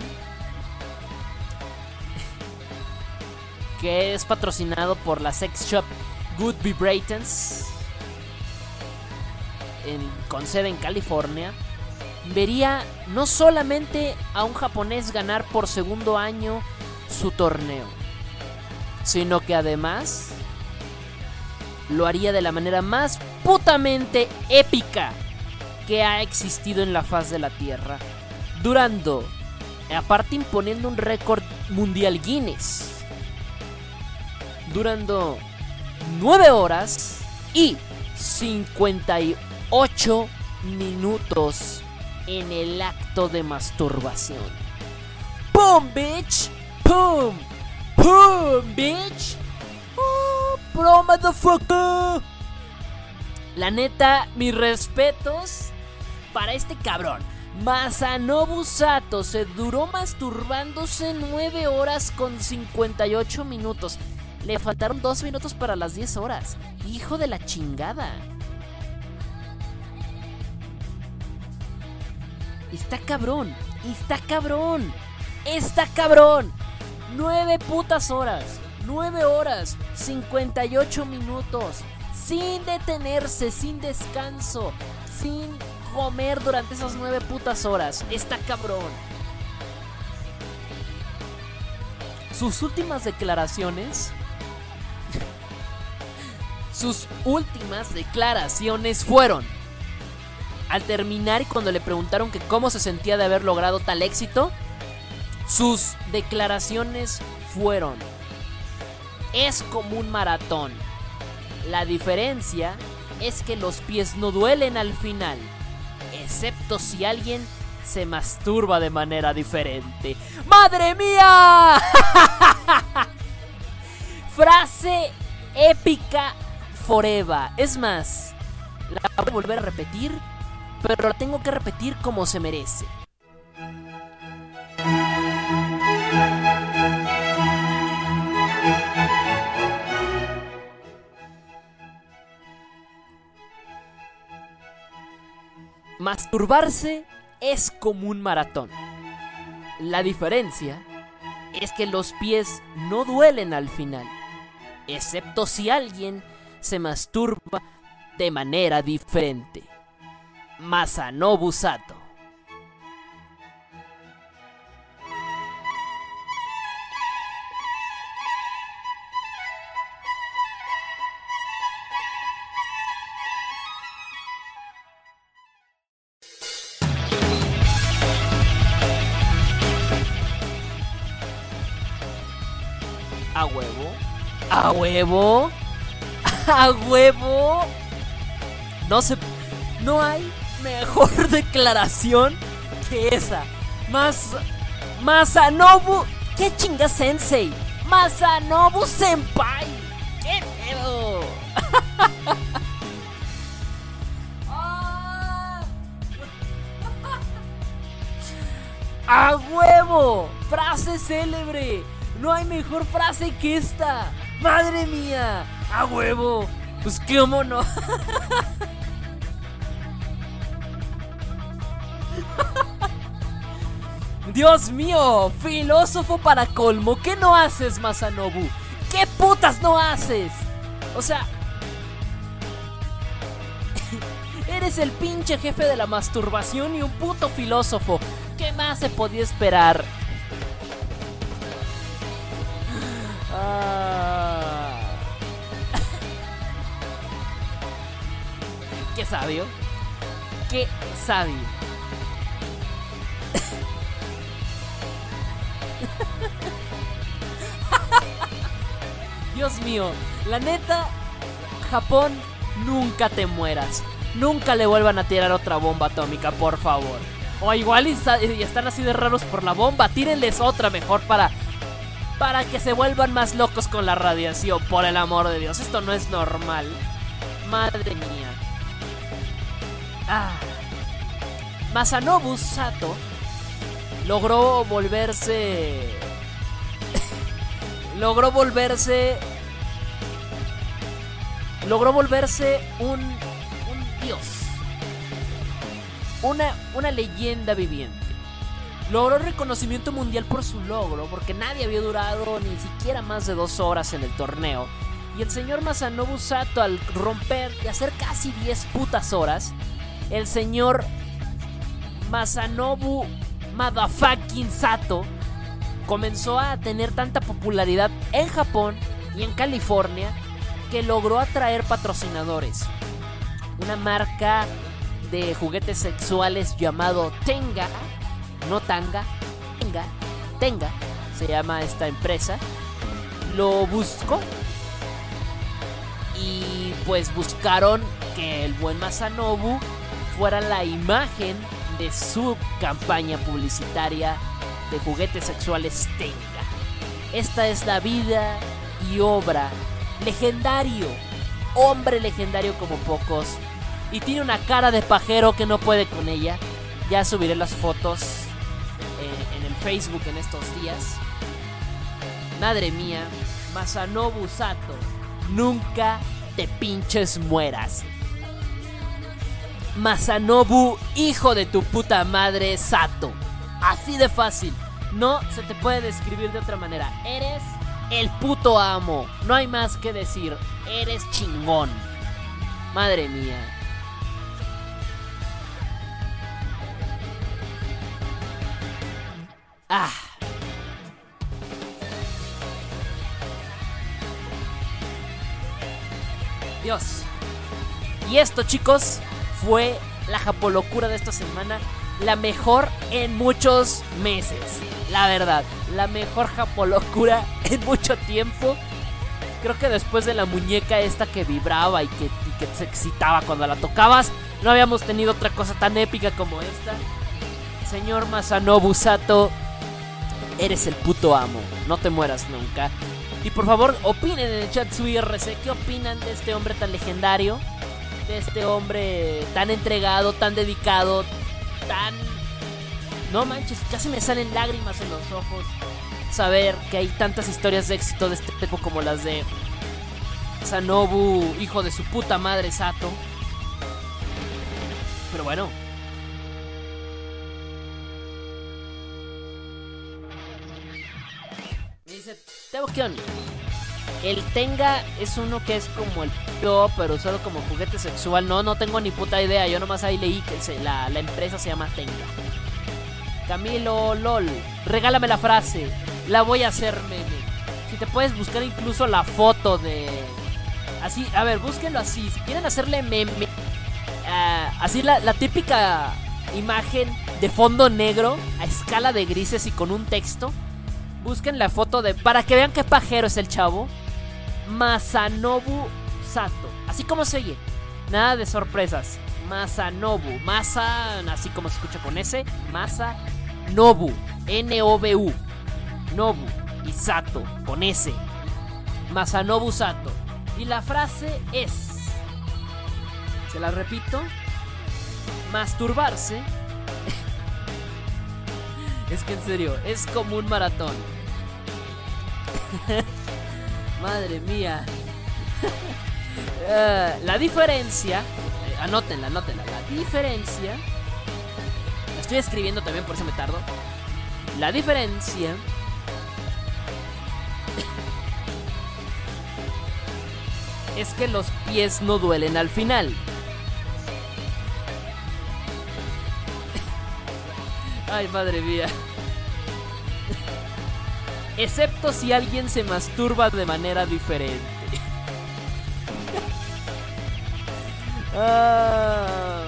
Que es patrocinado por la sex shop Good Vibrators. En, con sede en California. Vería no solamente a un japonés ganar por segundo año su torneo. Sino que además lo haría de la manera más putamente épica que ha existido en la faz de la Tierra, durando, aparte imponiendo un récord mundial Guinness, durando 9 horas y 58 minutos en el acto de masturbación. ¡Pum, bitch! ¡Pum! ¡Pum, bitch! ¡Oh, motherfucker! La neta, mis respetos para este cabrón. Masanobu Sato se duró masturbándose 9 horas con 58 minutos. Le faltaron 2 minutos para las 10 horas. Hijo de la chingada. Está cabrón. Está cabrón. Está cabrón. 9 putas horas. 9 horas. 58 minutos. Sin detenerse, sin descanso. Sin comer durante esas 9 putas horas. Está cabrón. Sus últimas declaraciones sus últimas declaraciones fueron, al terminar y cuando le preguntaron que cómo se sentía de haber logrado tal éxito, sus declaraciones fueron, es como un maratón. La diferencia es que los pies no duelen al final, excepto si alguien se masturba de manera diferente. ¡Madre mía! Frase épica forever. Es más, la voy a volver a repetir, pero la tengo que repetir como se merece. Masturbarse es como un maratón. La diferencia es que los pies no duelen al final, excepto si alguien se masturba de manera diferente. Masanobu Sato. Huevo. A huevo. No se. No hay mejor declaración que esa. Más. Masanobu. ¿Qué chinga sensei? Masanobu senpai. ¿Qué pedo? ¡A huevo! Frase célebre. No hay mejor frase que esta. Madre mía. A huevo. Pues qué no. Dios mío, filósofo para colmo, ¿qué no haces, Masanobu? ¿Qué putas no haces? O sea, eres el pinche jefe de la masturbación y un puto filósofo. ¿Qué más se podía esperar? Qué sabio. Qué sabio. Dios mío, la neta, Japón, nunca te mueras. Nunca le vuelvan a tirar otra bomba atómica, por favor. O igual y, están así de raros por la bomba, tírenles otra mejor para para que se vuelvan más locos con la radiación, por el amor de Dios. Esto no es normal. Madre mía. Ah. Masanobu Sato logró volverse logró volverse. Logró volverse un. un dios. Una, una leyenda viviente. Logró reconocimiento mundial por su logro, porque nadie había durado ni siquiera más de dos horas en el torneo. Y el señor Masanobu Sato, al romper y hacer casi 10 putas horas, el señor Masanobu Motherfucking Sato comenzó a tener tanta popularidad en Japón y en California que logró atraer patrocinadores. Una marca de juguetes sexuales llamado Tenga, no Tanga, Tenga, Tenga, se llama esta empresa, lo buscó y pues buscaron que el buen Masanobu fuera la imagen de su campaña publicitaria de juguetes sexuales tenga. Esta es la vida y obra legendario, hombre legendario como pocos, y tiene una cara de pajero que no puede con ella. Ya subiré las fotos eh, en el Facebook en estos días. Madre mía, Masanobu Sato, nunca te pinches mueras. Masanobu, hijo de tu puta madre Sato. Así de fácil. No se te puede describir de otra manera. Eres el puto amo. No hay más que decir. Eres chingón. Madre mía. Ah. Dios. Y esto, chicos, fue la japolocura de esta semana la mejor en muchos meses. La verdad, la mejor japolocura en mucho tiempo. Creo que después de la muñeca esta que vibraba y que, y que se excitaba cuando la tocabas, no habíamos tenido otra cosa tan épica como esta. Señor Masanobu Sato, eres el puto amo. No te mueras nunca. Y por favor, opinen en el chat su IRC. ¿Qué opinan de este hombre tan legendario? De este hombre tan entregado, tan dedicado, tan... No manches, casi me salen lágrimas en los ojos saber que hay tantas historias de éxito de este tipo como las de Sanobu, hijo de su puta madre Sato. Pero bueno. Dice, Tebokion, el Tenga es uno que es como el yo, pero solo como juguete sexual. No, no tengo ni puta idea. Yo nomás ahí leí que la, la empresa se llama Tenga. Camilo LOL, regálame la frase. La voy a hacer meme. Si te puedes buscar incluso la foto de. Así, a ver, búsquenlo así. Si quieren hacerle meme. Ah, así la, la típica imagen de fondo negro a escala de grises y con un texto. Busquen la foto de. Para que vean qué pajero es el chavo. Masanobu Sato. Así como se oye. Nada de sorpresas. Masanobu. Masa, así como se escucha con S. Masa Nobu. N-O-B-U. Nobu. Y Sato. Con S. Masanobu Sato. Y la frase es. Se la repito. Masturbarse. Es que en serio, es como un maratón. Madre mía. Eh, la diferencia. eh, anótenla, anótenla. La diferencia. Estoy escribiendo también, por eso me tardo. La diferencia. Es que los pies no duelen al final. Ay, madre mía. Excepto si alguien se masturba de manera diferente. Ah.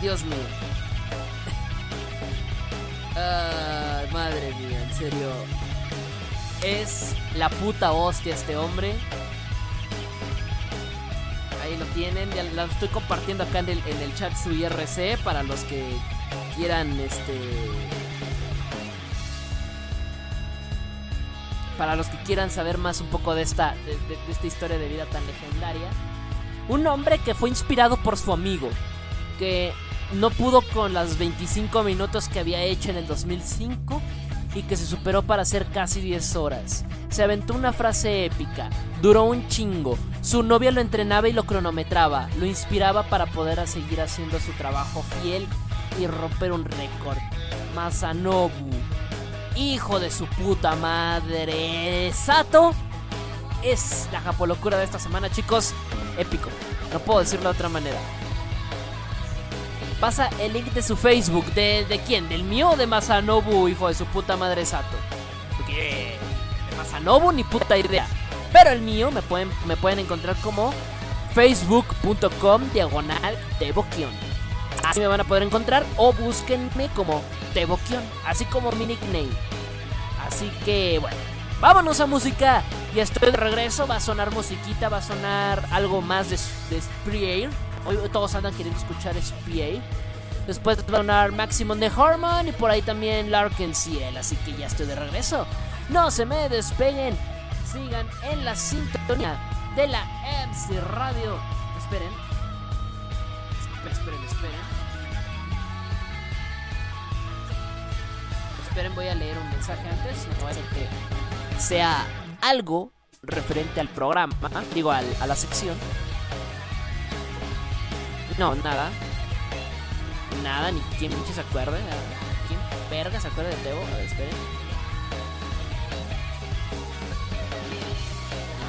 Dios mío. Ah, madre mía, en serio. Es la puta hostia este hombre. Ahí lo tienen, ya estoy compartiendo acá en el, en el chat su IRC para los que quieran este para los que quieran saber más un poco de esta, de esta historia de vida tan legendaria. Un hombre que fue inspirado por su amigo, que no pudo con las 25 minutos que había hecho en el 2005 y que se superó para hacer casi 10 horas. Se aventó una frase épica, duró un chingo, su novia lo entrenaba y lo cronometraba, lo inspiraba para poder seguir haciendo su trabajo fiel y romper un récord. Masanobu, hijo de su puta madre, Sato, es la japolocura de esta semana, chicos. Épico, no puedo decirlo de otra manera. Pasa el link de su Facebook. ¿De, de quién? ¿Del mío de Masanobu, hijo de su puta madre Sato? De Masanobu ni puta idea. Pero el mío me pueden, me pueden encontrar como facebook.com diagonal Devokion. Así me van a poder encontrar o búsquenme como Devokion, así como mi nickname. Así que bueno, vámonos a música. Ya estoy de regreso, va a sonar musiquita, va a sonar algo más de, de Spree Hoy todos andan queriendo escuchar Spree Después va a sonar Maximum de Harmon y por ahí también Larkin Ciel. Así que ya estoy de regreso. No se me despeguen. Sigan en la sintonía de la MC Radio. Esperen. Esperen, esperen, esperen. Voy a leer un mensaje antes. No va a ser que sea algo referente al programa. Digo, al- a la sección. No, nada. Nada, ni quien se acuerde. ¿Quién verga se acuerda de Tebo? A ver, esperen.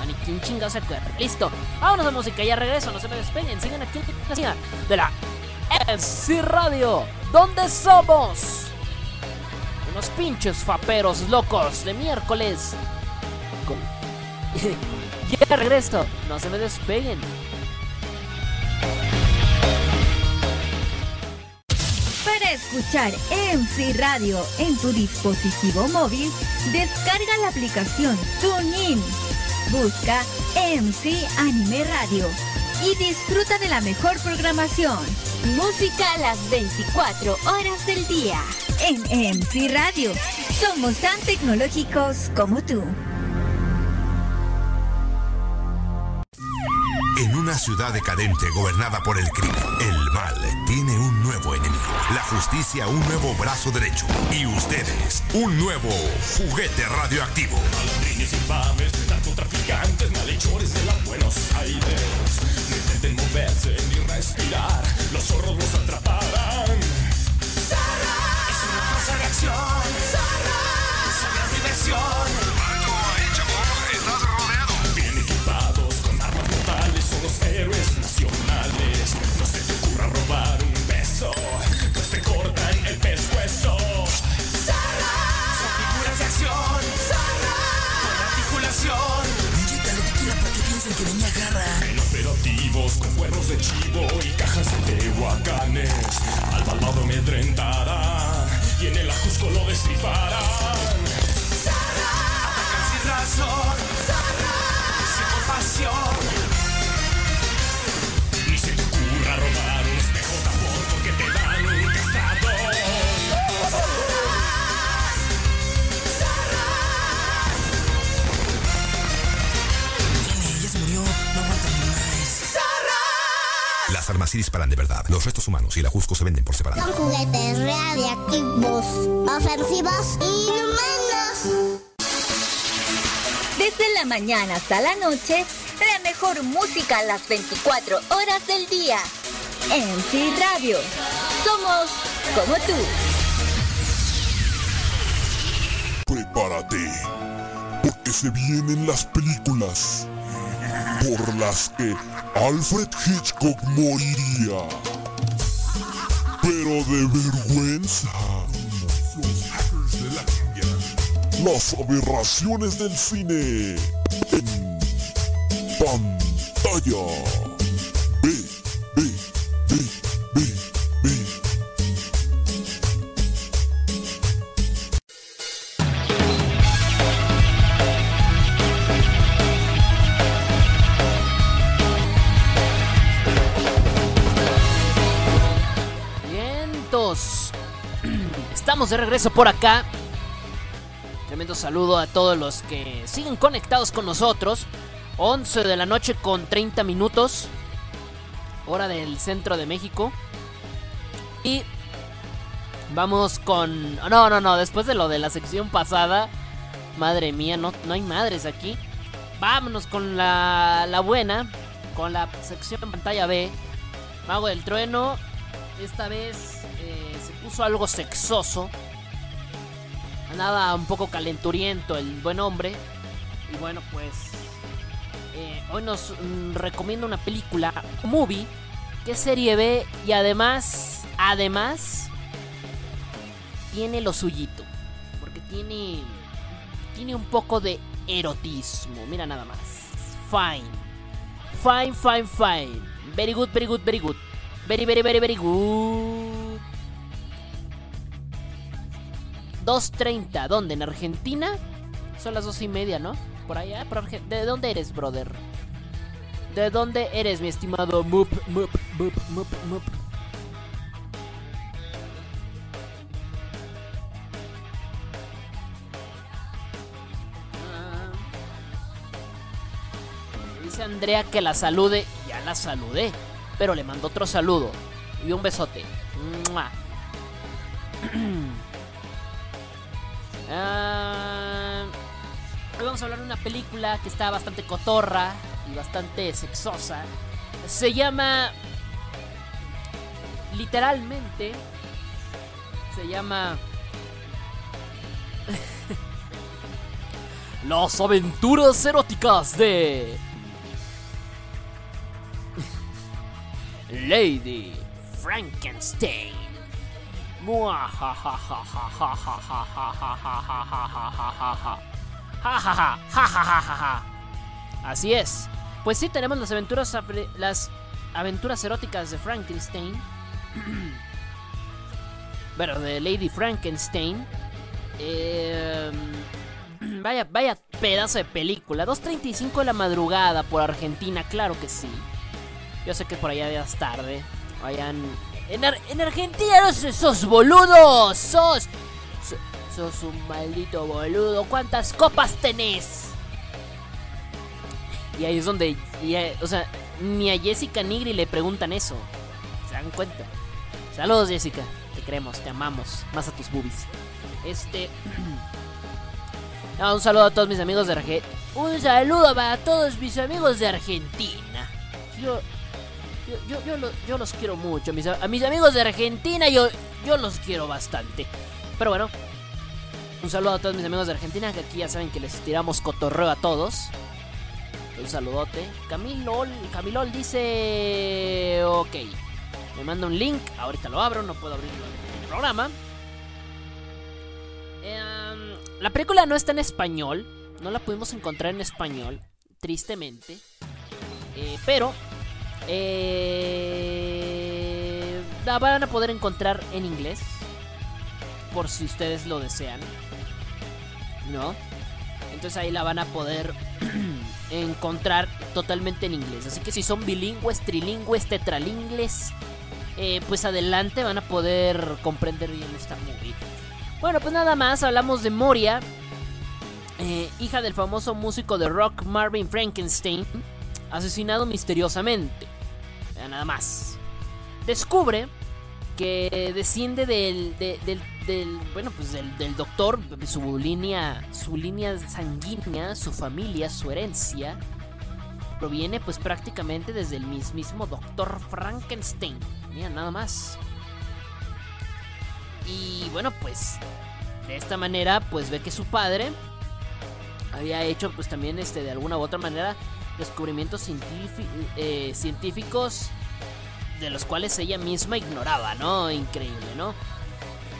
No, ni quien chingado se acuerda. Listo. Vámonos a música, ya regreso. No se me despeguen. Sigan aquí en la de la MC Radio. ¿Dónde somos? Unos pinches faperos locos de miércoles. Ya regreso. No se me despeguen. Para escuchar MC Radio en tu dispositivo móvil, descarga la aplicación TuneIn. Busca MC Anime Radio y disfruta de la mejor programación. Música a las 24 horas del día. En MC Radio, somos tan tecnológicos como tú. En una ciudad decadente gobernada por el crimen, el mal tiene un nuevo enemigo, la justicia un nuevo brazo derecho y ustedes un nuevo juguete radioactivo. Malandrines infames, narcotraficantes, malhechores de la Buenos Aires. No intenten moverse ni respirar, los zorros los atraparán. Es una falsa reacción. Sobre diversión. Con cuernos de chivo y cajas de tehuacanes. Al malvado amedrentarán y en el ajusco lo destriparán. Atacan sin razón, armas sí disparan de verdad. Los restos humanos y el ajusco se venden por separado. Son juguetes radiactivos, ofensivos y inhumanos. Desde la mañana hasta la noche, la mejor música a las 24 horas del día. MC Radio. Somos como tú. Prepárate, porque se vienen las películas por las que Alfred Hitchcock moriría. Pero de vergüenza. Las aberraciones del cine en pantalla. De regreso por acá. Tremendo saludo a todos los que siguen conectados con nosotros. 11 de la noche con 30 minutos. Hora del centro de México. Y vamos con... No, no, no. Después de lo de la sección pasada. Madre mía, no, no hay madres aquí. Vámonos con la, la buena. Con la sección pantalla B. Mago del Trueno. Esta vez eh, puso algo sexoso. Andaba un poco calenturiento el buen hombre. Y bueno, pues. eh, hoy nos mm, recomienda una película, movie, que serie B. Y además, además, tiene lo suyito. Porque tiene. Tiene un poco de erotismo. Mira nada más. Fine. Fine, fine, fine. Very good, very good, very good. Very, very, very, very good. 2.30, ¿dónde? ¿En Argentina? Son las dos y media, ¿no? Por allá, por Arge- ¿De dónde eres, brother? ¿De dónde eres, mi estimado Mup, Mup, Mup, Mup, Mup? Ah. Dice Andrea que la salude. Ya la saludé. Pero le mando otro saludo. Y un besote. Ah, hoy vamos a hablar de una película que está bastante cotorra y bastante sexosa. Se llama. Literalmente. Se llama. Las aventuras eróticas de. Lady Frankenstein. Así es. Pues sí, tenemos las aventuras las aventuras eróticas de Frankenstein. bueno, de Lady Frankenstein. Eh, vaya, vaya pedazo de película. 2.35 de la madrugada por Argentina, claro que sí. Yo sé que por allá ya es tarde. Vayan. En, en Argentina no sos, sos boludo. Sos. so- Sos un maldito boludo. ¿Cuántas copas tenés? Y ahí es donde. o sea, ni a Jessica Nigri le preguntan eso. ¿Se dan cuenta? Saludos, Jessica. Te queremos, te amamos. Más a tus boobies. Este. Un saludo a todos mis amigos de Argentina. Un saludo para todos mis amigos de Argentina. Yo, yo, yo, yo lo- yo los quiero mucho. A mis amigos de Argentina, yo, yo los quiero bastante. Pero bueno, un saludo a todos mis amigos de Argentina, que aquí ya saben que les tiramos cotorreo a todos. Un saludote. Camilol, Camilol dice... Ok. Me manda un link, ahorita lo abro, no puedo abrirlo en el programa. Em, la película no está en español, no la pudimos encontrar en español, tristemente. Eh, pero eh, la van a poder encontrar en inglés, por si ustedes lo desean. ¿No? Entonces ahí la van a poder encontrar totalmente en inglés. Así que si son bilingües, trilingües, tetralingües, eh, pues adelante van a poder comprender bien esta movie. Bueno, pues nada más, hablamos de Moria, eh, hija del famoso músico de rock Marvin Frankenstein, asesinado misteriosamente. Nada más. descubre que desciende del, de- del, del- bueno, pues del, del doctor, su línea, su línea sanguínea, su familia, su herencia, proviene pues prácticamente desde el mismísimo doctor Frankenstein. Mira, nada más. Y bueno, pues de esta manera pues ve que su padre había hecho pues también este de alguna u otra manera descubrimientos eh, científicos de los cuales ella misma ignoraba, ¿no? Increíble, ¿no?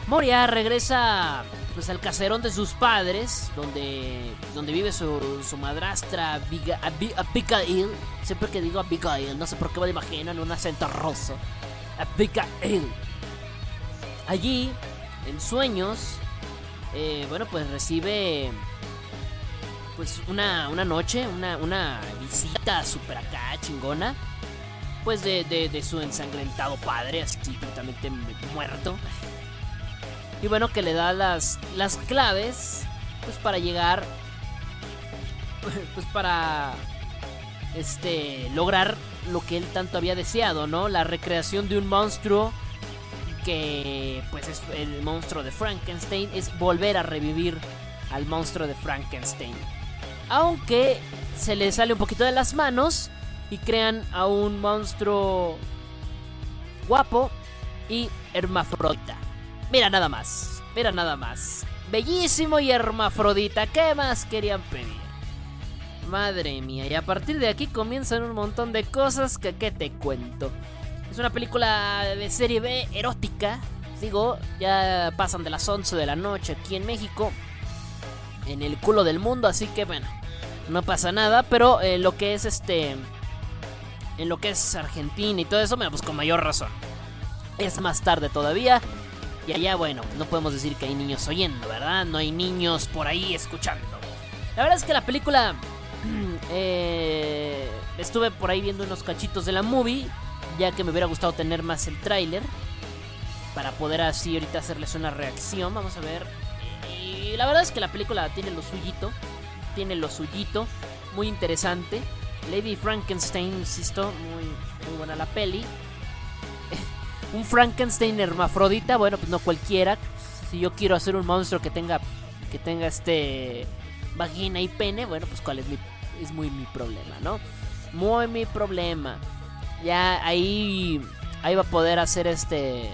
Moria regresa pues al caserón de sus padres, donde donde vive su, su madrastra Abiga- Abi- Abigail. Siempre que digo Abigail, no sé por qué me lo imagino en un acento ruso. Abigail. Allí, en sueños, eh, bueno, pues recibe pues una, una noche, una, una visita super acá chingona, pues de, de, de su ensangrentado padre, así completamente muerto. Y bueno, que le da las, las claves, pues para llegar, pues para, este, lograr lo que él tanto había deseado, ¿no? La recreación de un monstruo que, pues es el monstruo de Frankenstein, es volver a revivir al monstruo de Frankenstein. Aunque se le sale un poquito de las manos y crean a un monstruo guapo y hermafrodita. Mira nada más, mira nada más. Bellísimo y hermafrodita, ¿qué más querían pedir? Madre mía, y a partir de aquí comienzan un montón de cosas que, que te cuento. Es una película de serie B erótica. Digo, ya pasan de las 11 de la noche aquí en México. En el culo del mundo, así que bueno, no pasa nada. Pero eh, lo que es este. En lo que es Argentina y todo eso, bueno, pues con mayor razón. Es más tarde todavía. Y allá, bueno, no podemos decir que hay niños oyendo, ¿verdad? No hay niños por ahí escuchando. La verdad es que la película. eh, estuve por ahí viendo unos cachitos de la movie. Ya que me hubiera gustado tener más el tráiler. Para poder así ahorita hacerles una reacción. Vamos a ver. Y la verdad es que la película tiene lo suyito. Tiene lo suyito. Muy interesante. Lady Frankenstein, insisto, muy, muy buena la peli. un Frankenstein hermafrodita, bueno, pues no cualquiera. Si yo quiero hacer un monstruo que tenga que tenga este vagina y pene, bueno, pues cuál es mi es muy mi problema, ¿no? Muy mi problema. Ya ahí ahí va a poder hacer este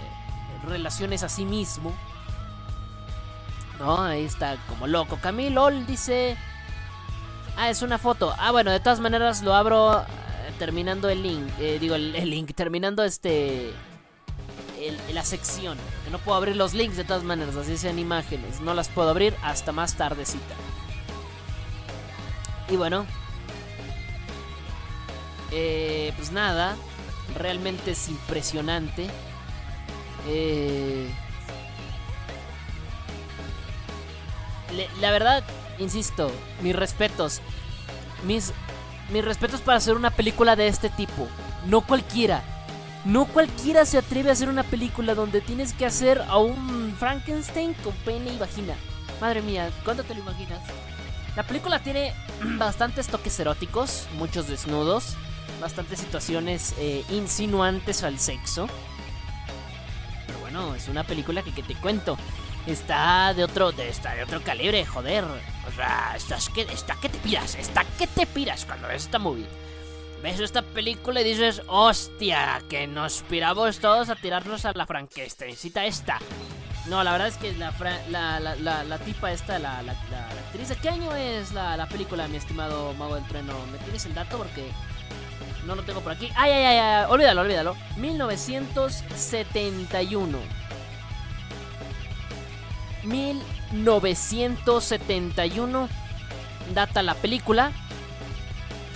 relaciones a sí mismo. No, ahí está como loco. Camilo dice Ah, es una foto. Ah, bueno, de todas maneras lo abro eh, terminando el link. Eh, digo, el, link, terminando este. la sección. Que no puedo abrir los links de todas maneras, así sean imágenes. No las puedo abrir hasta más tardecita. Y bueno. Eh, pues nada. Realmente es impresionante. Eh, la verdad, insisto, mis respetos. Mis, mis respetos para hacer una película de este tipo. No cualquiera. No cualquiera se atreve a hacer una película donde tienes que hacer a un Frankenstein con pene y vagina. Madre mía, ¿cuándo te lo imaginas? La película tiene bastantes toques eróticos, muchos desnudos, bastantes situaciones eh, insinuantes al sexo. Pero bueno, es una película que, que te cuento. Está de otro, de, está de otro calibre, joder. O sea, estás que, está que te piras, está que te piras cuando ves esta movie. Ves esta película y dices, hostia, que nos piramos todos a tirarnos a la Frankensteincita esta. No, la verdad es que la, la, la, la, la tipa esta, la, la, actriz, ¿de qué año es la, la película, mi estimado Mago del Trueno? ¿Me tienes el dato? Porque no lo tengo por aquí. ¡Ay, ay, ay! ay! Olvídalo, olvídalo. 1971. 1971 data la película.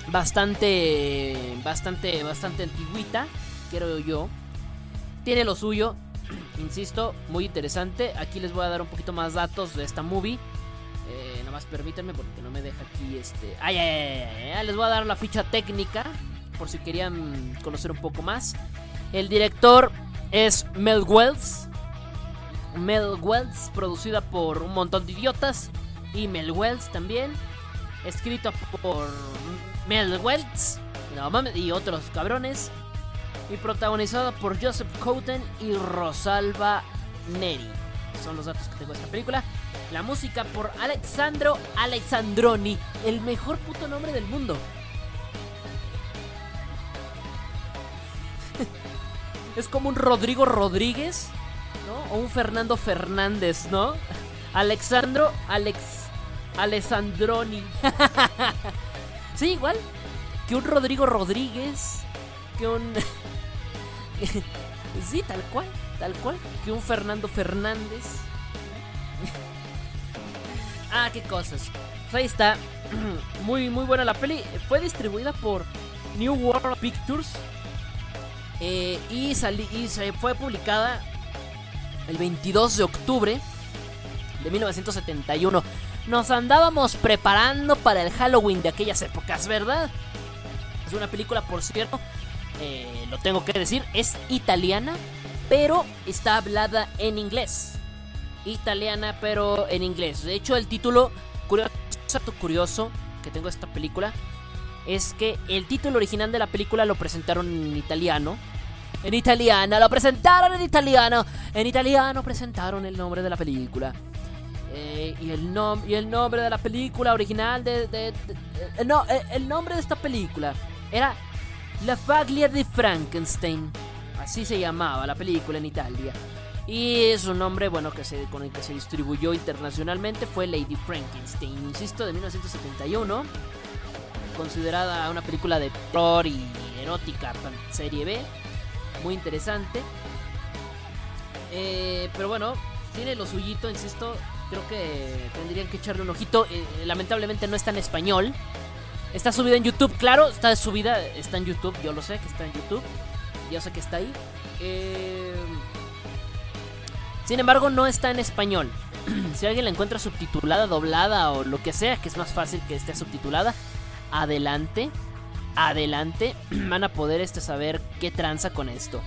Bastante, bastante, bastante antigüita, creo yo. Tiene lo suyo, insisto, muy interesante. Aquí les voy a dar un poquito más datos de esta movie. Eh, nomás permítanme porque no me deja aquí este. Ay, ay, ay, ay, Les voy a dar la ficha técnica por si querían conocer un poco más. El director es Mel Wells. Mel Wells, producida por un montón de idiotas. Y Mel Wells también. Escrito por Mel Wells no y otros cabrones. y protagonizada por Joseph Cotten y Rosalba Neri. Son los datos que tengo de esta película. La música por Alexandro Alexandroni, el mejor puto nombre del mundo. es como un Rodrigo Rodríguez. Un Fernando Fernández, ¿no? Alexandro Alex Alessandroni. sí, igual que un Rodrigo Rodríguez, que un Sí, tal cual, tal cual, que un Fernando Fernández. ah, qué cosas. Pues ahí está. Muy muy buena la peli. Fue distribuida por New World Pictures. Eh, y, y se fue publicada el 22 de octubre de 1971. Nos andábamos preparando para el Halloween de aquellas épocas, ¿verdad? Es una película, por cierto, eh, lo tengo que decir, es italiana, pero está hablada en inglés. Italiana, pero en inglés. De hecho, el título, curioso, curioso que tengo esta película, es que el título original de la película lo presentaron en italiano. En italiano, lo presentaron en italiano. En italiano presentaron el nombre de la película. Eh, y, el y el nombre de la película original de... eh, no, eh, el nombre de esta película era La Faglia di Frankenstein. Así se llamaba la película en Italia. Y su nombre, bueno, que se, con el que se distribuyó internacionalmente fue Lady Frankenstein, insisto, de 1971 considerada una película de terror y erótica, serie B, muy interesante. Eh, pero bueno, tiene lo suyito, insisto, creo que tendrían que echarle un ojito. Eh, lamentablemente no está en español. Está subida en YouTube, claro, está subida, está en YouTube, yo lo sé que está en YouTube, yo sé que está ahí. Eh, sin embargo, no está en español. si alguien la encuentra subtitulada, doblada o lo que sea, que es más fácil que esté subtitulada, adelante, adelante, van a poder este, saber qué tranza con esto.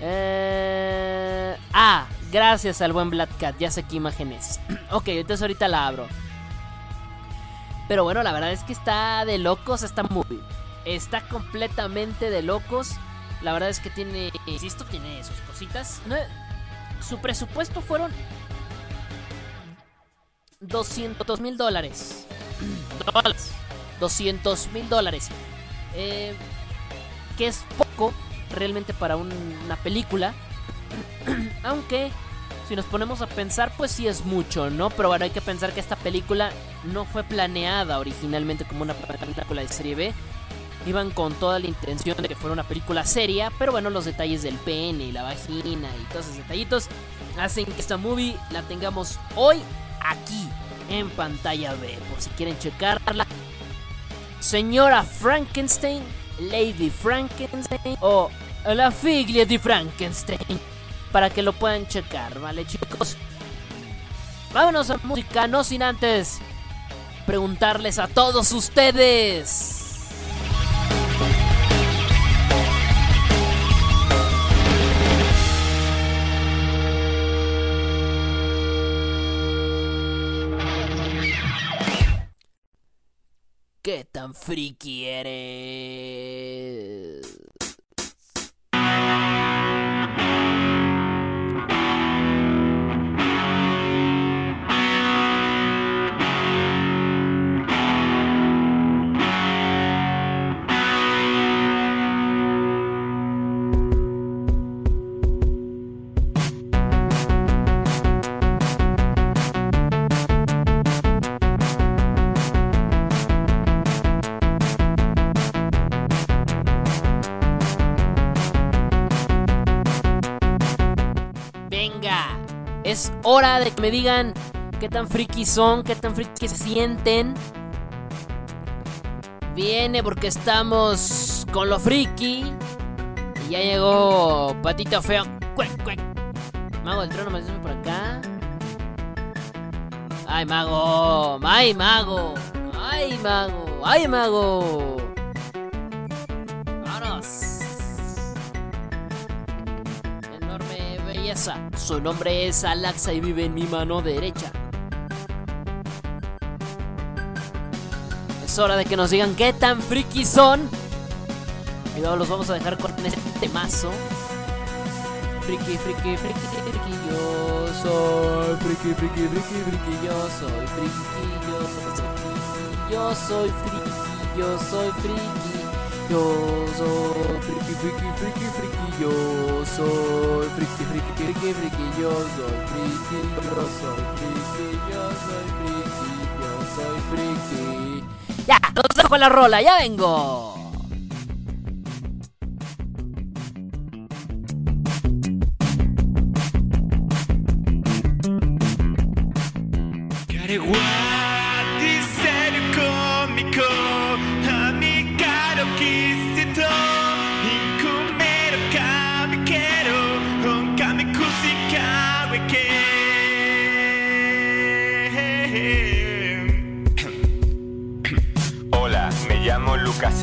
Eh... Ah, gracias al buen Black Cat, ya sé qué imágenes. ok, entonces ahorita la abro. Pero bueno, la verdad es que está de locos esta movie. Está completamente de locos. La verdad es que tiene, insisto, tiene sus cositas. Su presupuesto fueron 200 mil. Dólares. 200 mil dólares. Eh, que es poco realmente para una película. Aunque si nos ponemos a pensar, pues sí es mucho, ¿no? Pero bueno, hay que pensar que esta película no fue planeada originalmente como una película de serie B. Iban con toda la intención de que fuera una película seria, pero bueno, los detalles del pene y la vagina y todos esos detallitos hacen que esta movie la tengamos hoy aquí en pantalla B, por si quieren checarla. Señora Frankenstein, Lady Frankenstein o la figlia de Frankenstein para que lo puedan checar, ¿vale chicos? Vámonos a música, no sin antes preguntarles a todos ustedes. ¿Qué tan friki eres? Me digan qué tan friki son, qué tan friki se sienten. Viene porque estamos con lo friki. Y ya llegó Patito Feo. Cuec. Mago del trono, me por acá. Ay, mago. Ay, mago. Ay, mago. Ay, mago. Nombre es Alaxa y vive en mi mano derecha. Es hora de que nos digan qué tan friki son. Y luego los vamos a dejar con este temazo. Friki, friki, friki, friki, yo soy friki, friki, friki, friki, yo soy friki, yo soy friki, yo soy friki, yo soy friki, yo soy friki, friki, friki, friki, yo soy friki, friki, friki, friki, yo soy friki, yo soy friki, yo soy friki, yo soy friki. Ya, los dejo con la rola, ya vengo. Hola,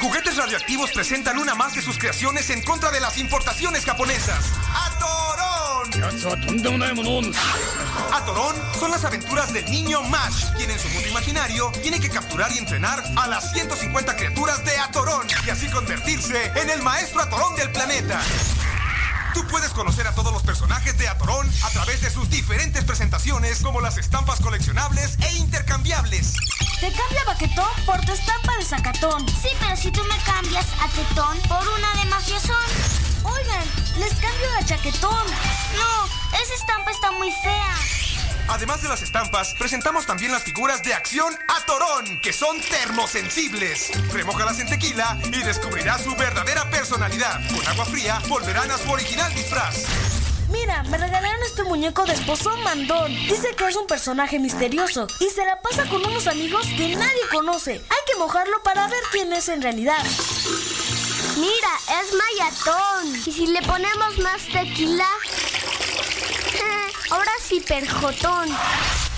Juguetes Radioactivos presentan una más de sus creaciones en contra de las importaciones japonesas. ¡Atorón! Atorón son las aventuras del niño Mash, quien en su mundo imaginario tiene que capturar y entrenar a las 150 criaturas de Atorón y así convertirse en el maestro Atorón del planeta. Tú puedes conocer a todos los personajes de Atorón a través de sus diferentes presentaciones, como las estampas coleccionables e intercambiables. Te cambia Baquetón por tu estampa de Zacatón. Sí, pero si tú me cambias a Tetón por una de Mafiazón. Oigan, les cambio la Chaquetón. No, esa estampa está muy fea. Además de las estampas, presentamos también las figuras de acción Atorón, que son termosensibles. Remójalas en tequila y descubrirás su verdadera personalidad. Con agua fría volverán a su original disfraz. Mira, me regalaron este muñeco de esposo mandón. Dice que es un personaje misterioso y se la pasa con unos amigos que nadie conoce. Hay que mojarlo para ver quién es en realidad. Mira, es Mayatón. ¿Y si le ponemos más tequila? Ahora sí, perjotón.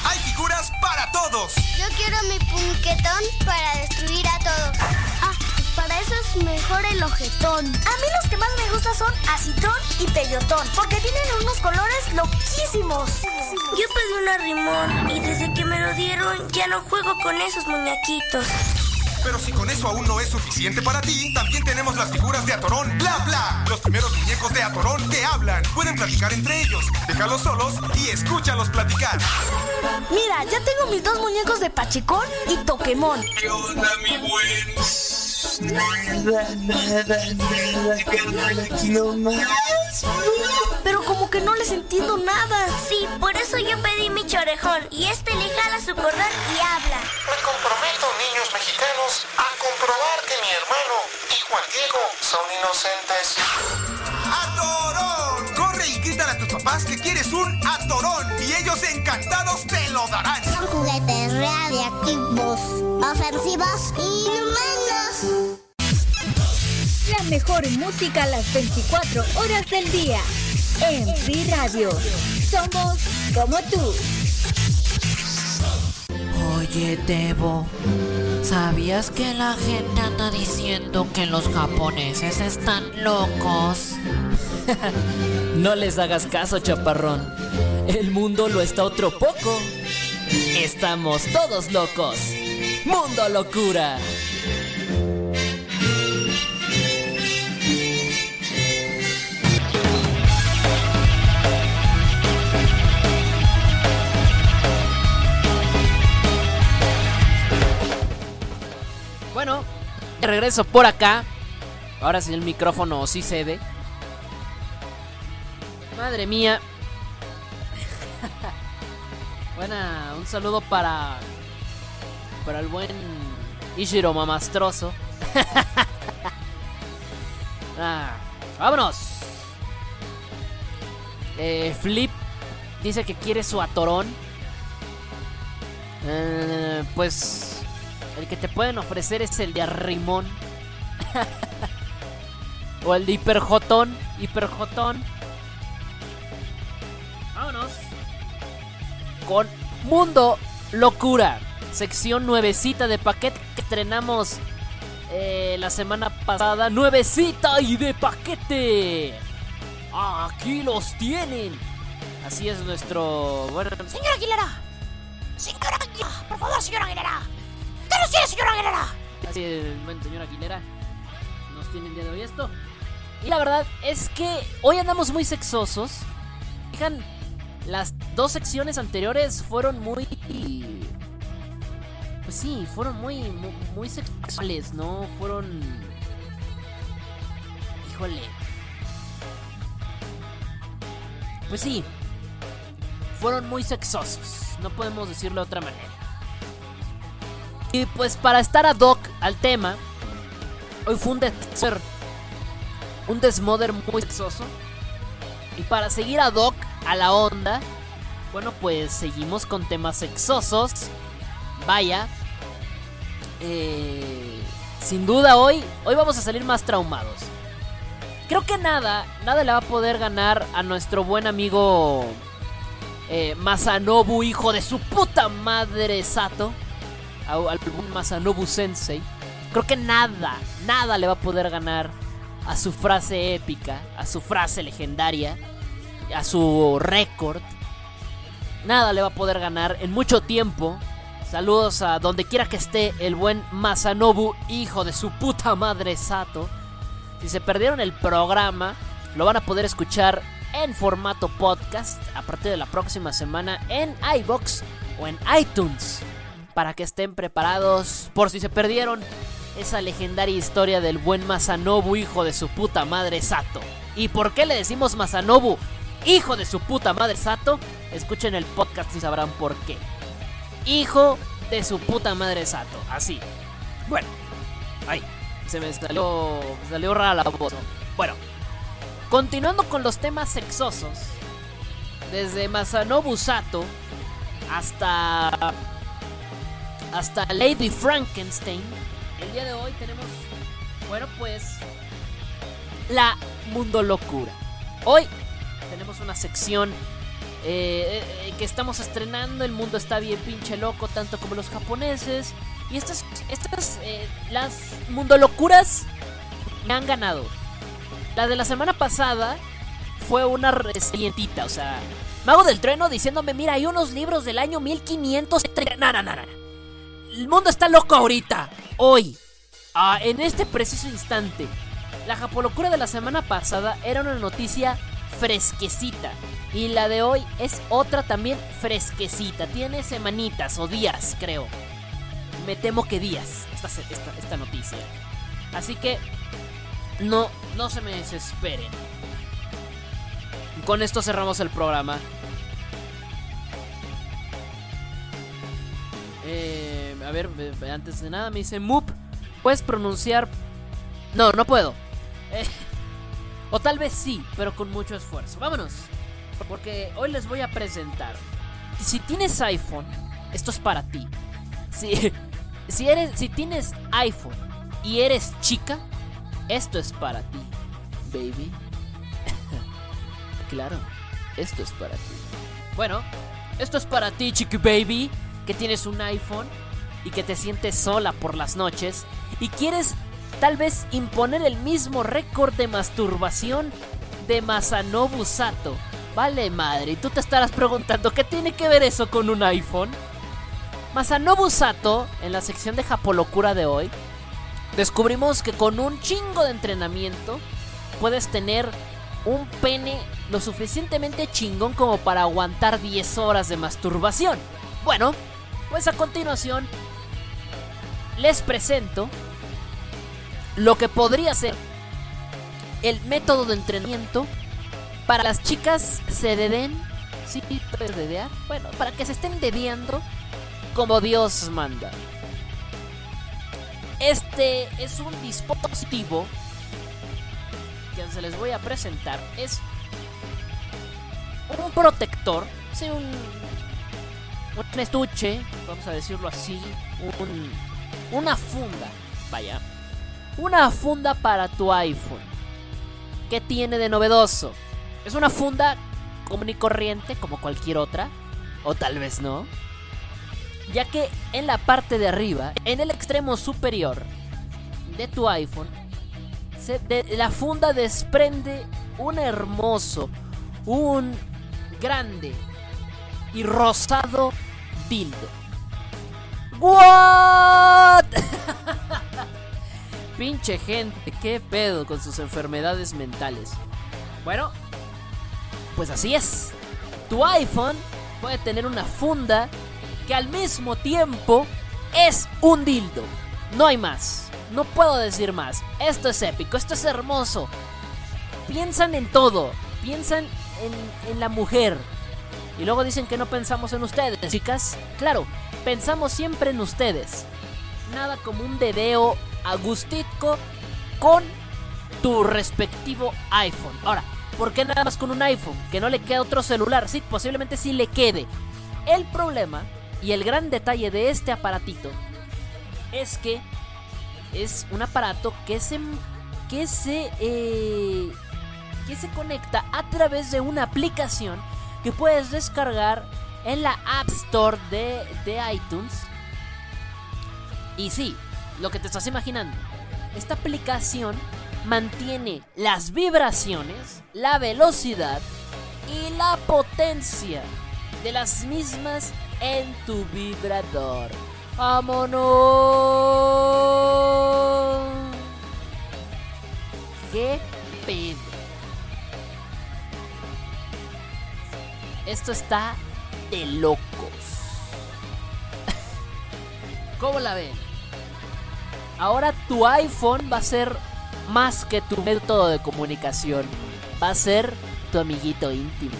Hay figuras para todos. Yo quiero mi punquetón para destruir a todos. Ah, para eso es mejor el ojetón. A mí los que más me gustan son acitrón y peyotón, porque tienen unos colores loquísimos. Yo pedí un arrimón y desde que me lo dieron ya no juego con esos muñequitos. Pero si con eso aún no es suficiente para ti, también tenemos las figuras de Atorón Bla Bla. Los primeros muñecos de Atorón que hablan. Pueden platicar entre ellos. Déjalos solos y escúchalos platicar. Mira, ya tengo mis dos muñecos de Pachecón y Toquemón. ¿Qué onda, mi buen? Pero como que no les entiendo nada. Sí, por eso yo pedí mi chorejón y este le jala su cordón y habla. Me comprometo, niños mexicanos, a comprobar que mi hermano y Juan Diego son inocentes. ¡Atorón! Corre y grítale a tus papás que quieres un atorón y ellos encantados te lo darán. Son juguetes radiactivos, ofensivos y inhumanos. La mejor música a las 24 horas del día. En Free Radio. Somos como tú. Oye, Debo, ¿sabías que la gente anda diciendo que los japoneses están locos? No les hagas caso, chaparrón. El mundo lo está otro poco. Estamos todos locos. Mundo locura. Bueno, regreso por acá. Ahora sí el micrófono sí cede. Madre mía. Buena, un saludo para. Para el buen Ishiro Mamastroso. Ah, vámonos. Eh, Flip dice que quiere su atorón. Eh, pues el que te pueden ofrecer es el de arrimón. o el de hiperjotón. Hiperjotón. Vámonos. Con Mundo Locura. Sección nuevecita de paquete que estrenamos eh, la semana pasada. Nuevecita y de paquete. Aquí los tienen. Así es nuestro... Bueno, Señora Aguilera. Señora Aguilera. Por favor, señora Aguilera. ¿Qué nos tiene, señora Aguilera? Así el buen señor Aguilera nos tiene el día de hoy esto. Y la verdad es que hoy andamos muy sexosos. Fijan, las dos secciones anteriores fueron muy. Pues sí, fueron muy, muy, sexuales, ¿no? Fueron. Híjole. Pues sí, fueron muy sexosos. No podemos decirlo de otra manera. Y pues para estar ad hoc al tema, hoy fue un desmoder, un desmoder muy sexoso. Y para seguir ad hoc a la onda, bueno pues seguimos con temas sexosos. Vaya, eh, sin duda hoy, hoy vamos a salir más traumados. Creo que nada, nada le va a poder ganar a nuestro buen amigo eh, Masanobu, hijo de su puta madre Sato al Masanobu Sensei. Creo que nada, nada le va a poder ganar a su frase épica, a su frase legendaria, a su récord. Nada le va a poder ganar en mucho tiempo. Saludos a donde quiera que esté el buen Masanobu, hijo de su puta madre Sato. Si se perdieron el programa, lo van a poder escuchar en formato podcast a partir de la próxima semana en iBox o en iTunes. Para que estén preparados por si se perdieron esa legendaria historia del buen Masanobu, hijo de su puta madre Sato. ¿Y por qué le decimos Masanobu, hijo de su puta madre Sato? Escuchen el podcast y sabrán por qué. Hijo de su puta madre Sato, así. Bueno, ay, se me salió, salió rara la voz. ¿no? Bueno, continuando con los temas sexosos, desde Masanobu Sato hasta hasta Lady Frankenstein. El día de hoy tenemos, bueno, pues la mundo locura. Hoy una sección eh, eh, que estamos estrenando. El mundo está bien pinche loco, tanto como los japoneses. Y estas, estas, eh, las mundo locuras me han ganado. La de la semana pasada fue una recientita, o sea, Mago del Trueno diciéndome, mira, hay unos libros del año 1500. No, no, no, no. El mundo está loco ahorita, hoy, ah, en este preciso instante. La japolocura de la semana pasada era una noticia fresquecita. Y la de hoy es otra también fresquecita. Tiene semanitas o días, creo. Me temo que días esta, esta, noticia. Así que no, no se me desesperen. Con esto cerramos el programa. Eh, a ver, antes de nada me dice Moop. ¿Puedes pronunciar? No, no puedo. Eh, o tal vez sí, pero con mucho esfuerzo. Vámonos. Porque hoy les voy a presentar. Si tienes iPhone, esto es para ti. Si, si, eres, si tienes iPhone y eres chica, esto es para ti, baby. claro, esto es para ti. Bueno, esto es para ti, chiqui baby, que tienes un iPhone y que te sientes sola por las noches y quieres tal vez imponer el mismo récord de masturbación de Masanobu Sato. Vale madre, y tú te estarás preguntando qué tiene que ver eso con un iPhone. Masanobu Sato, en la sección de Japolocura de hoy, descubrimos que con un chingo de entrenamiento puedes tener un pene lo suficientemente chingón como para aguantar 10 horas de masturbación. Bueno, pues a continuación les presento lo que podría ser el método de entrenamiento para las chicas se deden. Sí, dedear. Bueno, para que se estén dedeando como Dios manda. Este es un dispositivo que se les voy a presentar. Es un protector, sí, un, un estuche, vamos a decirlo así, un, una funda, vaya, una funda para tu iPhone. ¿Qué tiene de novedoso? Es una funda común y corriente como cualquier otra, o tal vez no, ya que en la parte de arriba, en el extremo superior de tu iPhone, se, de, la funda desprende un hermoso, un grande y rosado dildo. ¿What? Pinche gente, qué pedo con sus enfermedades mentales. Bueno, pues así es. Tu iPhone puede tener una funda que al mismo tiempo es un dildo. No hay más. No puedo decir más. Esto es épico, esto es hermoso. Piensan en todo. Piensan en, en la mujer. Y luego dicen que no pensamos en ustedes, chicas. Claro, pensamos siempre en ustedes. Nada como un dedeo agustitco con tu respectivo iPhone. Ahora, ¿por qué nada más con un iPhone? Que no le quede otro celular. Sí, posiblemente sí le quede. El problema y el gran detalle de este aparatito es que es un aparato que se que se eh, que se conecta a través de una aplicación que puedes descargar en la App Store de, de iTunes. Y sí, lo que te estás imaginando. Esta aplicación mantiene las vibraciones, la velocidad y la potencia de las mismas en tu vibrador. ¡Vámonos! ¿Qué pedo? Esto está de locos. ¿Cómo la ven? Ahora tu iPhone va a ser más que tu método de comunicación. Va a ser tu amiguito íntimo.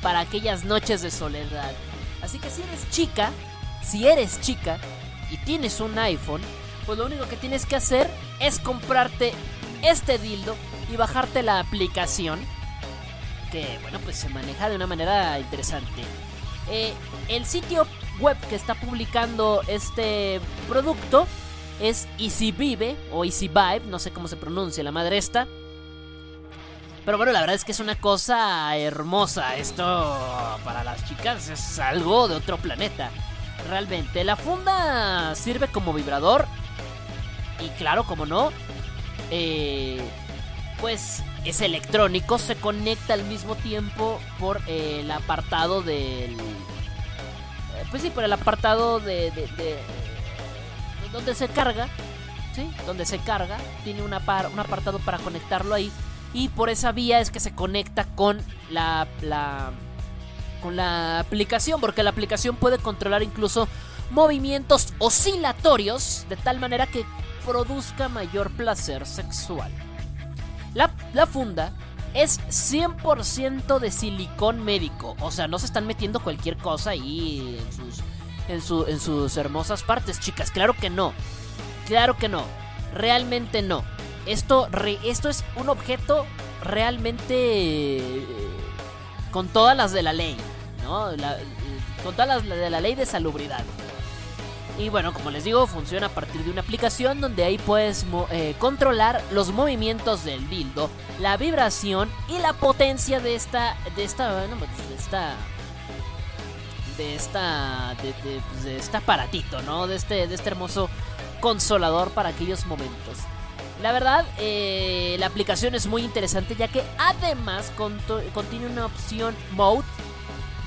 Para aquellas noches de soledad. Así que si eres chica, si eres chica y tienes un iPhone, pues lo único que tienes que hacer es comprarte este dildo y bajarte la aplicación. Que bueno, pues se maneja de una manera interesante. Eh, el sitio web que está publicando este producto es EasyVive o EasyVibe, no sé cómo se pronuncia la madre esta. Pero bueno, la verdad es que es una cosa hermosa. Esto para las chicas es algo de otro planeta. Realmente, la funda sirve como vibrador. Y claro, como no, eh, pues es electrónico, se conecta al mismo tiempo por el apartado del... eh, Pues sí, por el apartado de- donde se carga, ¿sí? Donde se carga, tiene una par- un apartado para conectarlo ahí. Y por esa vía es que se conecta con la, la con la aplicación, porque la aplicación puede controlar incluso movimientos oscilatorios de tal manera que produzca mayor placer sexual. La, la funda es 100% de silicón médico, o sea, no se están metiendo cualquier cosa ahí en sus, en, su- en sus hermosas partes, chicas, claro que no, claro que no, realmente no. Esto, re- esto es un objeto realmente eh, con todas las de la ley, ¿no? La- con todas las de la ley de salubridad. Y bueno, como les digo, funciona a partir de una aplicación donde ahí puedes eh, controlar los movimientos del dildo, la vibración y la potencia de esta, de esta, pues, de esta, de esta, de, de- pues, este aparatito, ¿no? De este, de este hermoso consolador para aquellos momentos. La verdad, eh, la aplicación es muy interesante ya que además contiene una opción mode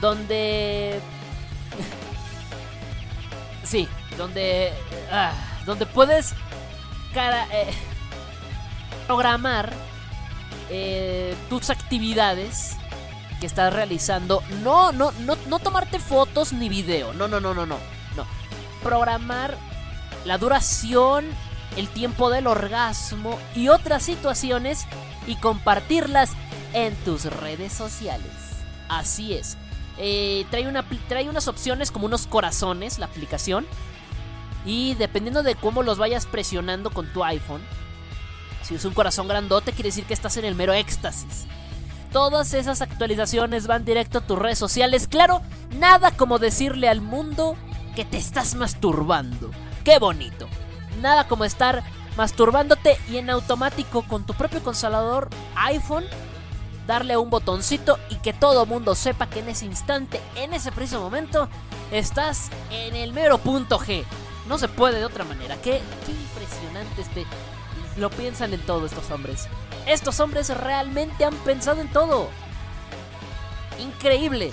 donde Sí, donde. ah, donde puedes. cara- eh, programar eh, tus actividades que estás realizando. No, no, no, no tomarte fotos ni video. No, no, no, no, no. No. Programar la duración, el tiempo del orgasmo y otras situaciones y compartirlas en tus redes sociales. Así es. Eh, trae, una, trae unas opciones como unos corazones, la aplicación. Y dependiendo de cómo los vayas presionando con tu iPhone, si es un corazón grandote, quiere decir que estás en el mero éxtasis. Todas esas actualizaciones van directo a tus redes sociales. Claro, nada como decirle al mundo que te estás masturbando. Qué bonito. Nada como estar masturbándote y en automático con tu propio consolador iPhone darle un botoncito y que todo mundo sepa que en ese instante, en ese preciso momento, estás en el mero punto G. No se puede de otra manera. Qué, impresionante este. Lo piensan en todo estos hombres. Estos hombres realmente han pensado en todo. Increíble.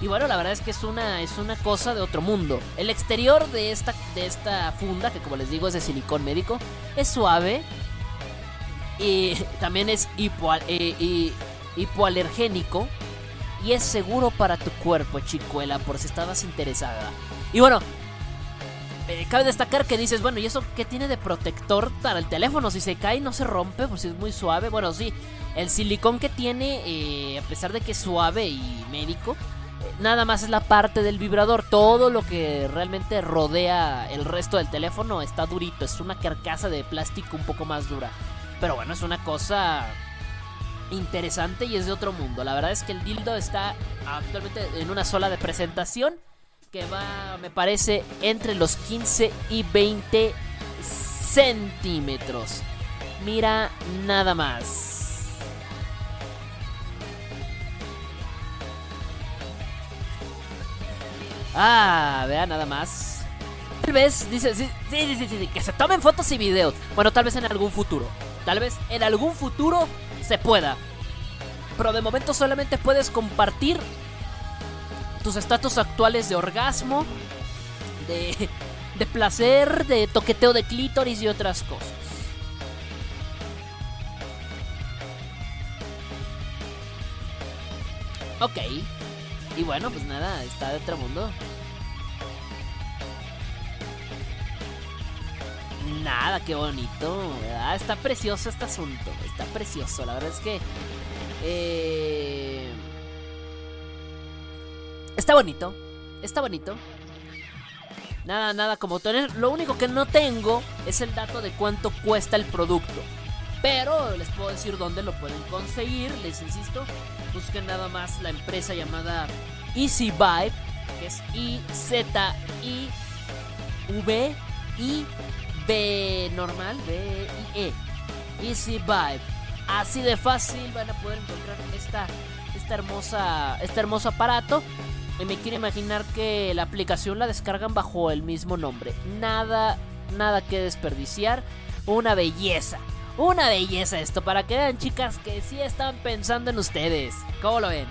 Y bueno, la verdad es que es una, es una cosa de otro mundo. El exterior de esta, de esta funda, que como les digo es de silicón médico, es suave. Y también es hipo, eh, y- hipoalergénico. Y es seguro para tu cuerpo, chicuela, por si estabas interesada. Y bueno, cabe destacar que dices, bueno, ¿y eso qué tiene de protector para el teléfono? Si se cae no se rompe, pues es muy suave. Bueno, sí, el silicón que tiene, eh, a pesar de que es suave y médico, eh, nada más es la parte del vibrador. Todo lo que realmente rodea el resto del teléfono está durito. Es una carcasa de plástico un poco más dura. Pero bueno, es una cosa interesante y es de otro mundo. La verdad es que el dildo está actualmente en una sola de presentación que va, me parece, entre los 15 y 20 centímetros. Mira nada más. Ah, vea nada más. Tal vez, dice, sí, sí, sí, sí, que se tomen fotos y videos. Bueno, tal vez en algún futuro. Tal vez en algún futuro se pueda. Pero de momento solamente puedes compartir tus estatus actuales de orgasmo, de, de placer, de toqueteo de clítoris y otras cosas. Ok. Y bueno, pues nada, está de otro mundo. Nada, qué bonito. Está precioso este asunto. Está precioso. La verdad es que. eh, Está bonito. Está bonito. Nada, nada como tener. Lo único que no tengo es el dato de cuánto cuesta el producto. Pero les puedo decir dónde lo pueden conseguir. Les insisto. Busquen nada más la empresa llamada Easy Vibe. Que es I-Z-I. V. I. B normal. B. I. E. Easy Vibe. Así de fácil van a poder encontrar esta, esta hermosa, este hermoso aparato. Me quiero imaginar que la aplicación la descargan bajo el mismo nombre. Nada, nada que desperdiciar. Una belleza. Una belleza esto. Para que vean, chicas, que sí están pensando en ustedes. ¿Cómo lo ven?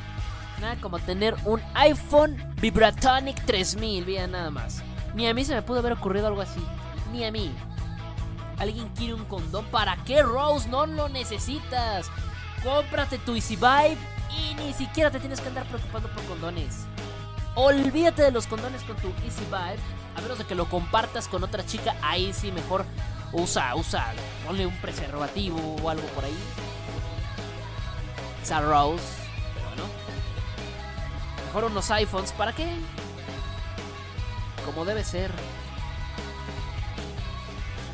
Nada como tener un iPhone Vibratonic 3000. Vean nada más. Ni a mí se me pudo haber ocurrido algo así. Ni a mí. ¿Alguien quiere un condón? ¿Para qué, Rose? No lo necesitas. Cómprate tu Easy Vibe y ni siquiera te tienes que andar preocupando por condones. Olvídate de los condones con tu Easy Vibe. A menos de que lo compartas con otra chica, ahí sí mejor usa, usa, ponle un preservativo o algo por ahí. Rose. Pero bueno. Mejor unos iPhones, ¿para qué? Como debe ser.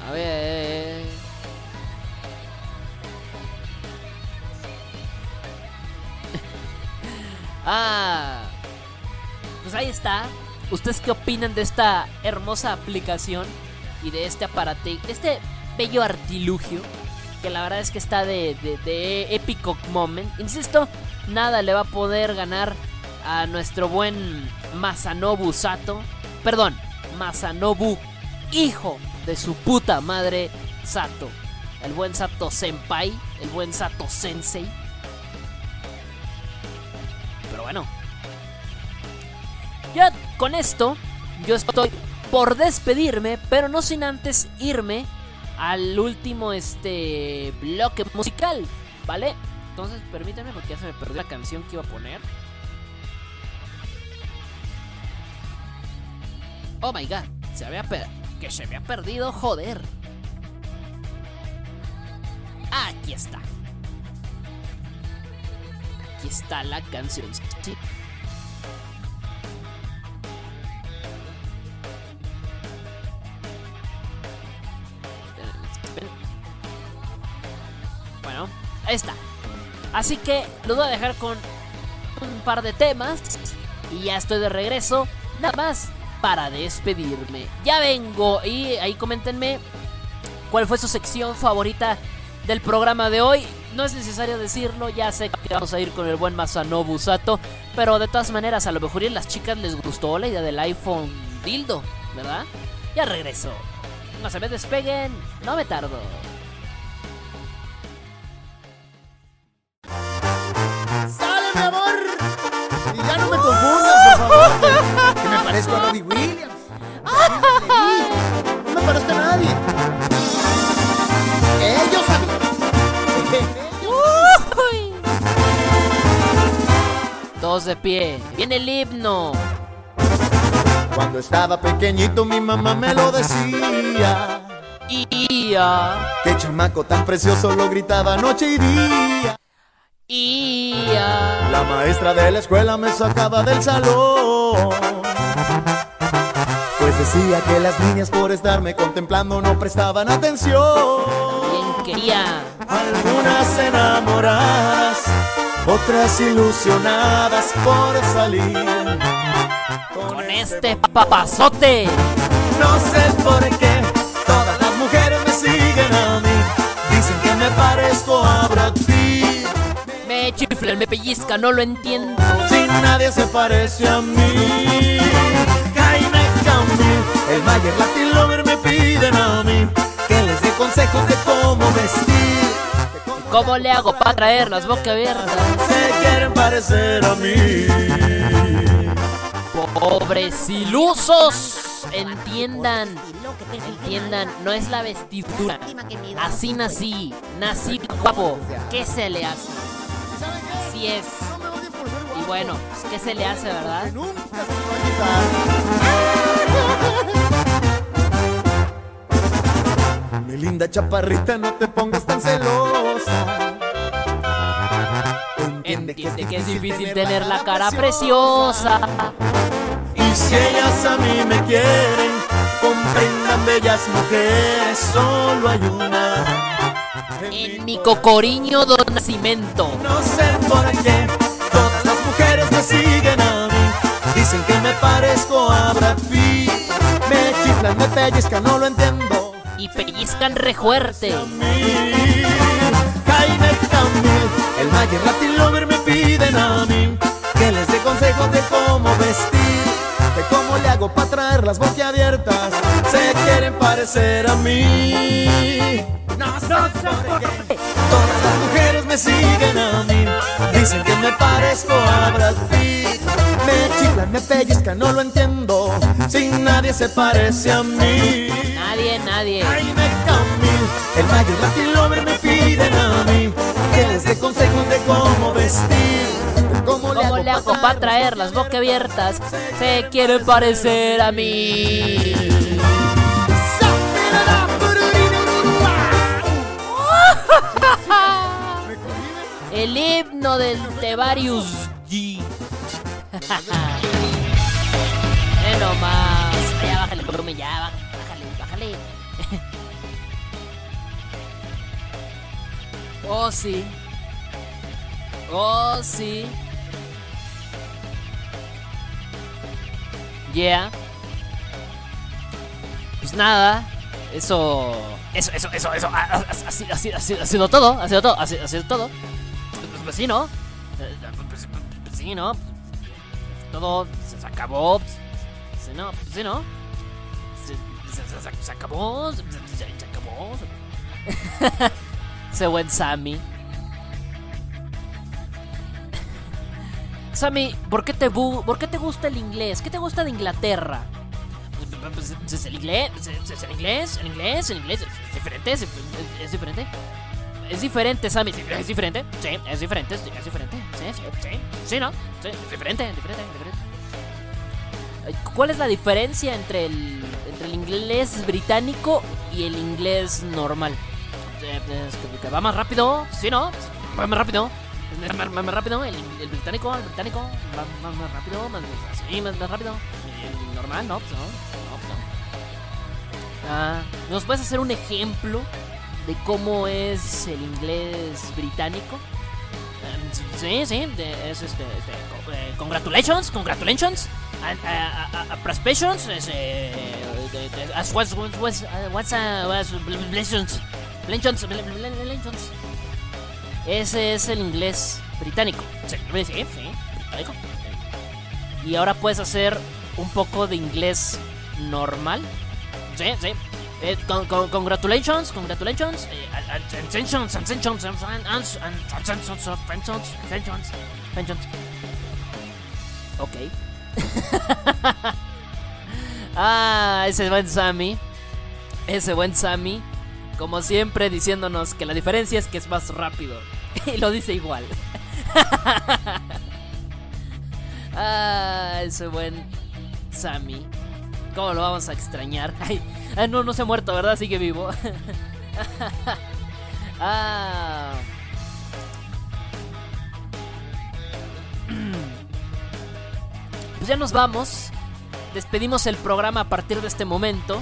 A ver. ah. Pues ahí está. ¿Ustedes qué opinan de esta hermosa aplicación y de este aparate, de este bello artilugio? Que la verdad es que está de, de, de épico moment. Insisto, nada le va a poder ganar a nuestro buen Masanobu Sato. Perdón, Masanobu, hijo de su puta madre Sato. El buen Sato Senpai, el buen Sato Sensei. Pero bueno, ya con esto, yo estoy por despedirme, pero no sin antes irme al último este bloque musical, ¿vale? Entonces permítanme porque ya se me perdió la canción que iba a poner. Oh my god, se había que se había perdido, joder. Aquí está. Aquí está la canción. Sí. Así que los voy a dejar con un par de temas. Y ya estoy de regreso. Nada más para despedirme. Ya vengo. Y ahí coméntenme cuál fue su sección favorita del programa de hoy. No es necesario decirlo, ya sé que vamos a ir con el buen Masanobu Sato. Pero de todas maneras, a lo mejor a las chicas les gustó la idea del iPhone dildo, ¿verdad? Ya regreso. No se me despeguen, no me tardo. Parezco a Robbie Williams. No me parezco a nadie. Ellos Todos de pie. Viene el himno. Cuando estaba pequeñito mi mamá me lo decía. Ia. Qué chamaco tan precioso lo gritaba noche y día. Ia. La maestra de la escuela me sacaba del salón. Decía que las niñas por estarme contemplando no prestaban atención. ¿Quién quería? Algunas enamoradas, otras ilusionadas por salir. Con este papazote. No sé por qué todas las mujeres me siguen a mí. Dicen que me parezco a Brad Pitt. Me chiflan, me pellizca, no lo entiendo. Si nadie se parece a mí. El Mayer Latin Lover me piden a mí que les dé consejos de cómo vestir. ¿Cómo le hago para traer las boca abiertas? Se quieren parecer a mí. Pobres ilusos, entiendan, entiendan, no es la vestidura. Así nací, nací guapo. ¿Qué se le hace? Así es. Y bueno, pues, ¿qué se le hace, verdad? Mi linda chaparrita, no te pongas tan celosa. Entiende que es difícil tener la cara preciosa. Y si ellas a mí me quieren, comprendan bellas mujeres, solo hay una. En mi cocoriño do nacimiento. No sé por qué todas las mujeres me siguen a mí. Dicen que me parezco a Brad Pitt. Me chiflan, me pellizcan, no lo entiendo. Y pellizcan re fuerte. Jaime Camil, el Mayer Latin Lover me piden a mí que les dé consejos de cómo vestir, de cómo le hago para traer las boquiabiertas. Se quieren parecer a mí. No qué todas las mujeres me siguen a mí. Dicen que me parezco a Brad Pitt. Me chiflan, me pellizcan, no lo entiendo. Sin nadie se parece a mí. Nadie, nadie. Jaime Camil, el Mayer Latin Lover me piden a mí que les dé consejos de cómo vestir. Cómo le ¿Cómo hago le hago para traer las boca abiertas? Se quiere parecer a mí. El himno del Tevarius G. Eh, nomás. Ya bájale el volumen, ya, bá- bájale, bájale. Oh, sí. Oh, sí. Yeah. Pues nada. Eso. Eso, eso, eso, eso. Así, así, así, ha sido todo. Ha sido todo. Ha sido, todo. Pues, pues sí, ¿no? Eh, Pues, pues sí, ¿no? Se, se acabó. Pues, ¿no? Pues sí, ¿no? Se, se- se- se- se acabó. Se, se- se- se acabó. Ese buen Sammy. Sammy, ¿por qué, te bu- ¿por qué te gusta el inglés? ¿Qué te gusta de Inglaterra? Pues, pues, es el inglés, es- el inglés, el inglés, el inglés, es diferente, es, diferente. Es diferente, Sammy, es diferente, sí, es diferente, es diferente, sí, sí, sí, sí, ¿no? Es diferente, diferente, diferente. ¿Cuál es la diferencia entre el, entre el inglés británico y el inglés normal? Eh, es que- que va más rápido, ¿sí, no? Va más rápido. Más, más- rápido, el, británico, el británico más, más rápido, más, más, rápido. El normal, no, pues no, pues. Ah, ¿Nos puedes hacer un ejemplo de cómo es el inglés británico? Eh, Sí, sí, es este, este, eh, congratulations, congratulations, and, uh, uh, uh, de- de- as what's, what's, what's, uh, what's, uh. Ese es el inglés británico. Sí, sí, británico. Y ahora puedes hacer un poco de inglés normal. Sí, sí. Eh, con- con- congratulations, congratulations. eh, pensions, and pensions, pensions, pensions. Ok. ah, ese buen Sammy. Ese buen Sammy. Como siempre diciéndonos que la diferencia es que es más rápido. y lo dice igual. ah, ese buen Sammy. ¿Cómo lo vamos a extrañar? Ay, ay, no, no se ha muerto, ¿verdad? Sigue vivo. ah. Pues ya nos vamos. Despedimos el programa a partir de este momento.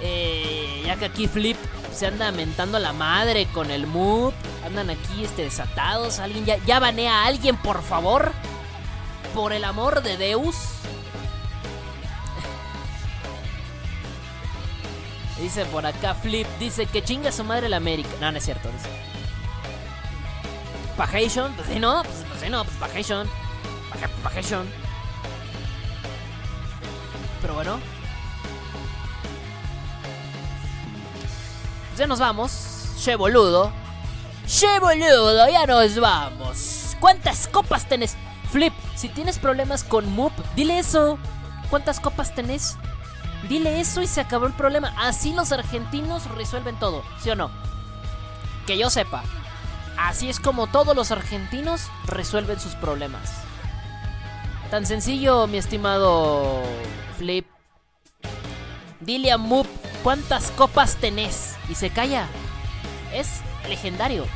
Eh, ya que aquí Flip se anda mentando la madre con el Moop. Andan aquí este, desatados. Alguien ya, ya banea a alguien, por favor. Por el amor de Deus. Dice por acá Flip, dice que chinga su madre la América. No, no es cierto. Dice. Pajation, pues sí, no, pues, pues sí, no, pues Pajation. Paja- Pajation. Pero bueno. Ya nos vamos. Che boludo. Che boludo, ya nos vamos. ¿Cuántas copas tenés? Flip, si tienes problemas con Moop, dile eso. ¿Cuántas copas tenés? Dile eso y se acabó el problema. Así los argentinos resuelven todo, ¿sí o no? Que yo sepa. Así es como todos los argentinos resuelven sus problemas. Tan sencillo, mi estimado Flip. Dile a Moop cuántas copas tenés y se calla. Es legendario.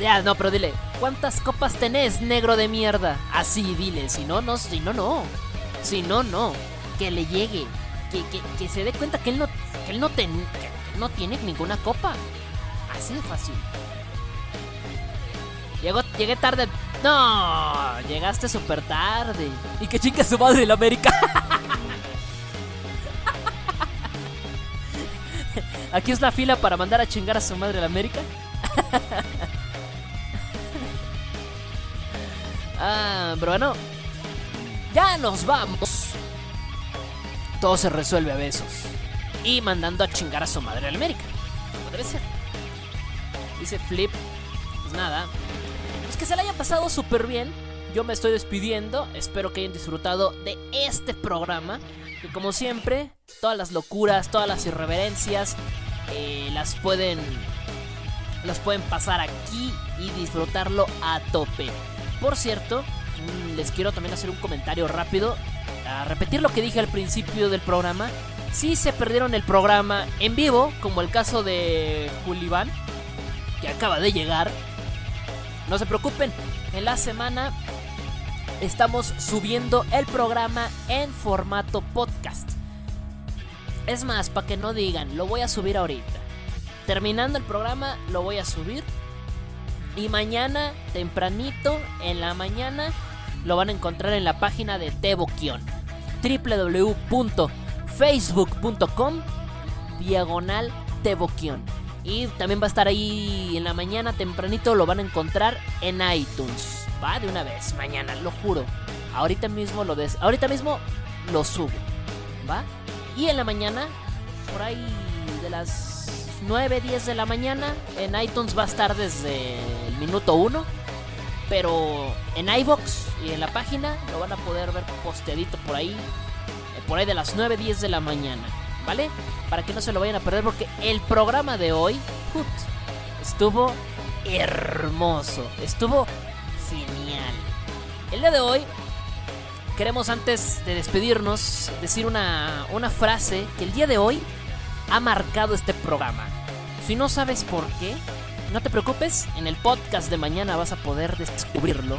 Ya, no, pero dile, ¿cuántas copas tenés, negro de mierda? Así, dile, si no, no, si no, no. Si no, no. Que le llegue. Que, que, que se dé cuenta que él no, que él no, ten- que no tiene ninguna copa. Así de fácil. Llegó, llegué tarde. No, llegaste súper tarde. Y que chinga su madre el América. Aquí es la fila para mandar a chingar a su madre el América. ah, pero bueno. Ya nos vamos. Todo se resuelve a besos. Y mandando a chingar a su madre el América. Como debe ser. Dice Flip. Pues nada. Que se la hayan pasado súper bien. Yo me estoy despidiendo. Espero que hayan disfrutado de este programa. Que como siempre, todas las locuras, todas las irreverencias, eh, las pueden. Las pueden pasar aquí y disfrutarlo a tope. Por cierto, mm, les quiero también hacer un comentario rápido. A repetir lo que dije al principio del programa. Si se perdieron el programa en vivo, como el caso de Juliván, que acaba de llegar, no se preocupen, en la semana estamos subiendo el programa en formato podcast. Es más, para que no digan, lo voy a subir ahorita. Terminando el programa, lo voy a subir. Y mañana, tempranito, en la mañana, lo van a encontrar en la página de Devoquion. www.facebook.com diagonal Devoquion. Y también va a estar ahí en la mañana, tempranito, lo van a encontrar en iTunes. Va de una vez, mañana, lo juro. Ahorita mismo lo des ahorita mismo lo subo. ¿Va? Y en la mañana, por ahí de las 9, 10 de la mañana, en iTunes va a estar desde el minuto 1. Pero en iBox y en la página lo van a poder ver posteadito por ahí. eh, Por ahí de las 9, 10 de la mañana. ¿Vale? Para que no se lo vayan a perder porque el programa de hoy estuvo hermoso. Estuvo genial. El día de hoy queremos antes de despedirnos decir una, una frase que el día de hoy ha marcado este programa. Si no sabes por qué, no te preocupes, en el podcast de mañana vas a poder descubrirlo.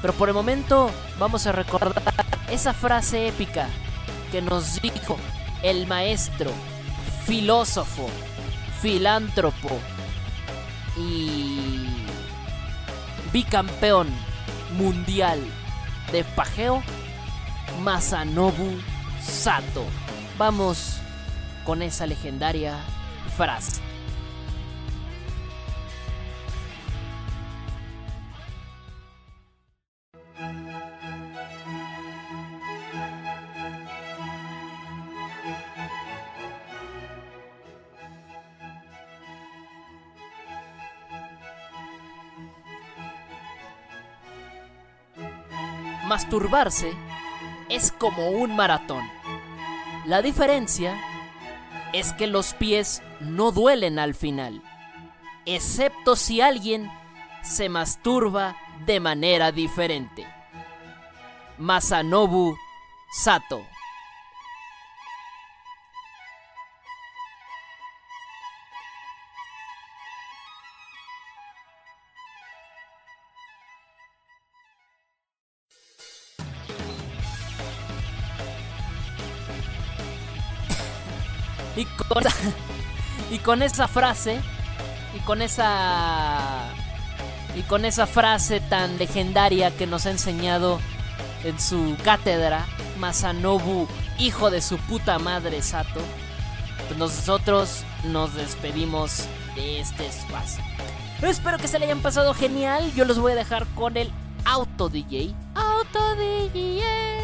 Pero por el momento vamos a recordar esa frase épica que nos dijo el maestro, filósofo, filántropo y bicampeón mundial de pajeo, Masanobu Sato. Vamos con esa legendaria frase. Masturbarse es como un maratón. La diferencia es que los pies no duelen al final, excepto si alguien se masturba de manera diferente. Masanobu Sato Y con, esa frase, y con esa. Y con esa frase tan legendaria que nos ha enseñado en su cátedra, Masanobu, hijo de su puta madre Sato, pues nosotros nos despedimos de este espacio. Espero que se le hayan pasado genial. Yo los voy a dejar con el Auto DJ. Auto DJ.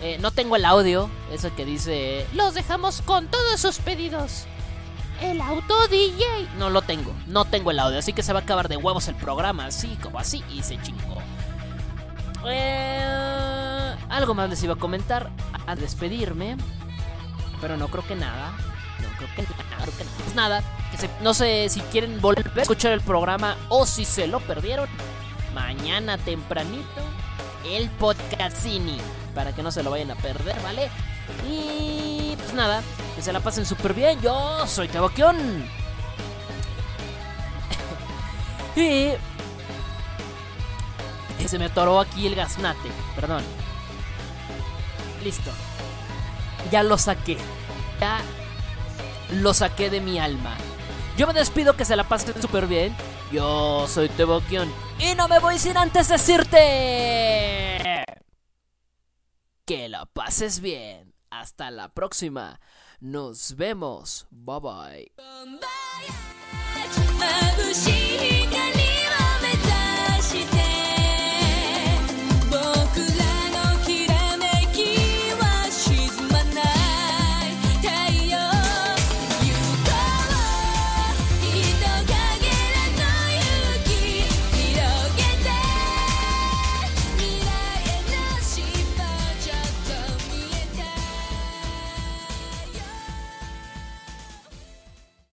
Eh, no tengo el audio, eso que dice... Los dejamos con todos sus pedidos. El auto DJ. No lo tengo, no tengo el audio, así que se va a acabar de huevos el programa, así como así, y se chingó. Eh, algo más les iba a comentar a despedirme, pero no creo que nada. No creo que nada, creo que nada. Nada, que se- no sé si quieren volver a escuchar el programa o si se lo perdieron. Mañana tempranito, el podcastini, para que no se lo vayan a perder, ¿vale? Y pues nada, que se la pasen súper bien. Yo soy Teboquión. y se me atoró aquí el gaznate, perdón. Listo. Ya lo saqué. Ya lo saqué de mi alma. Yo me despido que se la pasen súper bien. Yo soy Teboquión. Y no me voy sin antes decirte que la pases bien. Hasta la próxima. Nos vemos. Bye bye.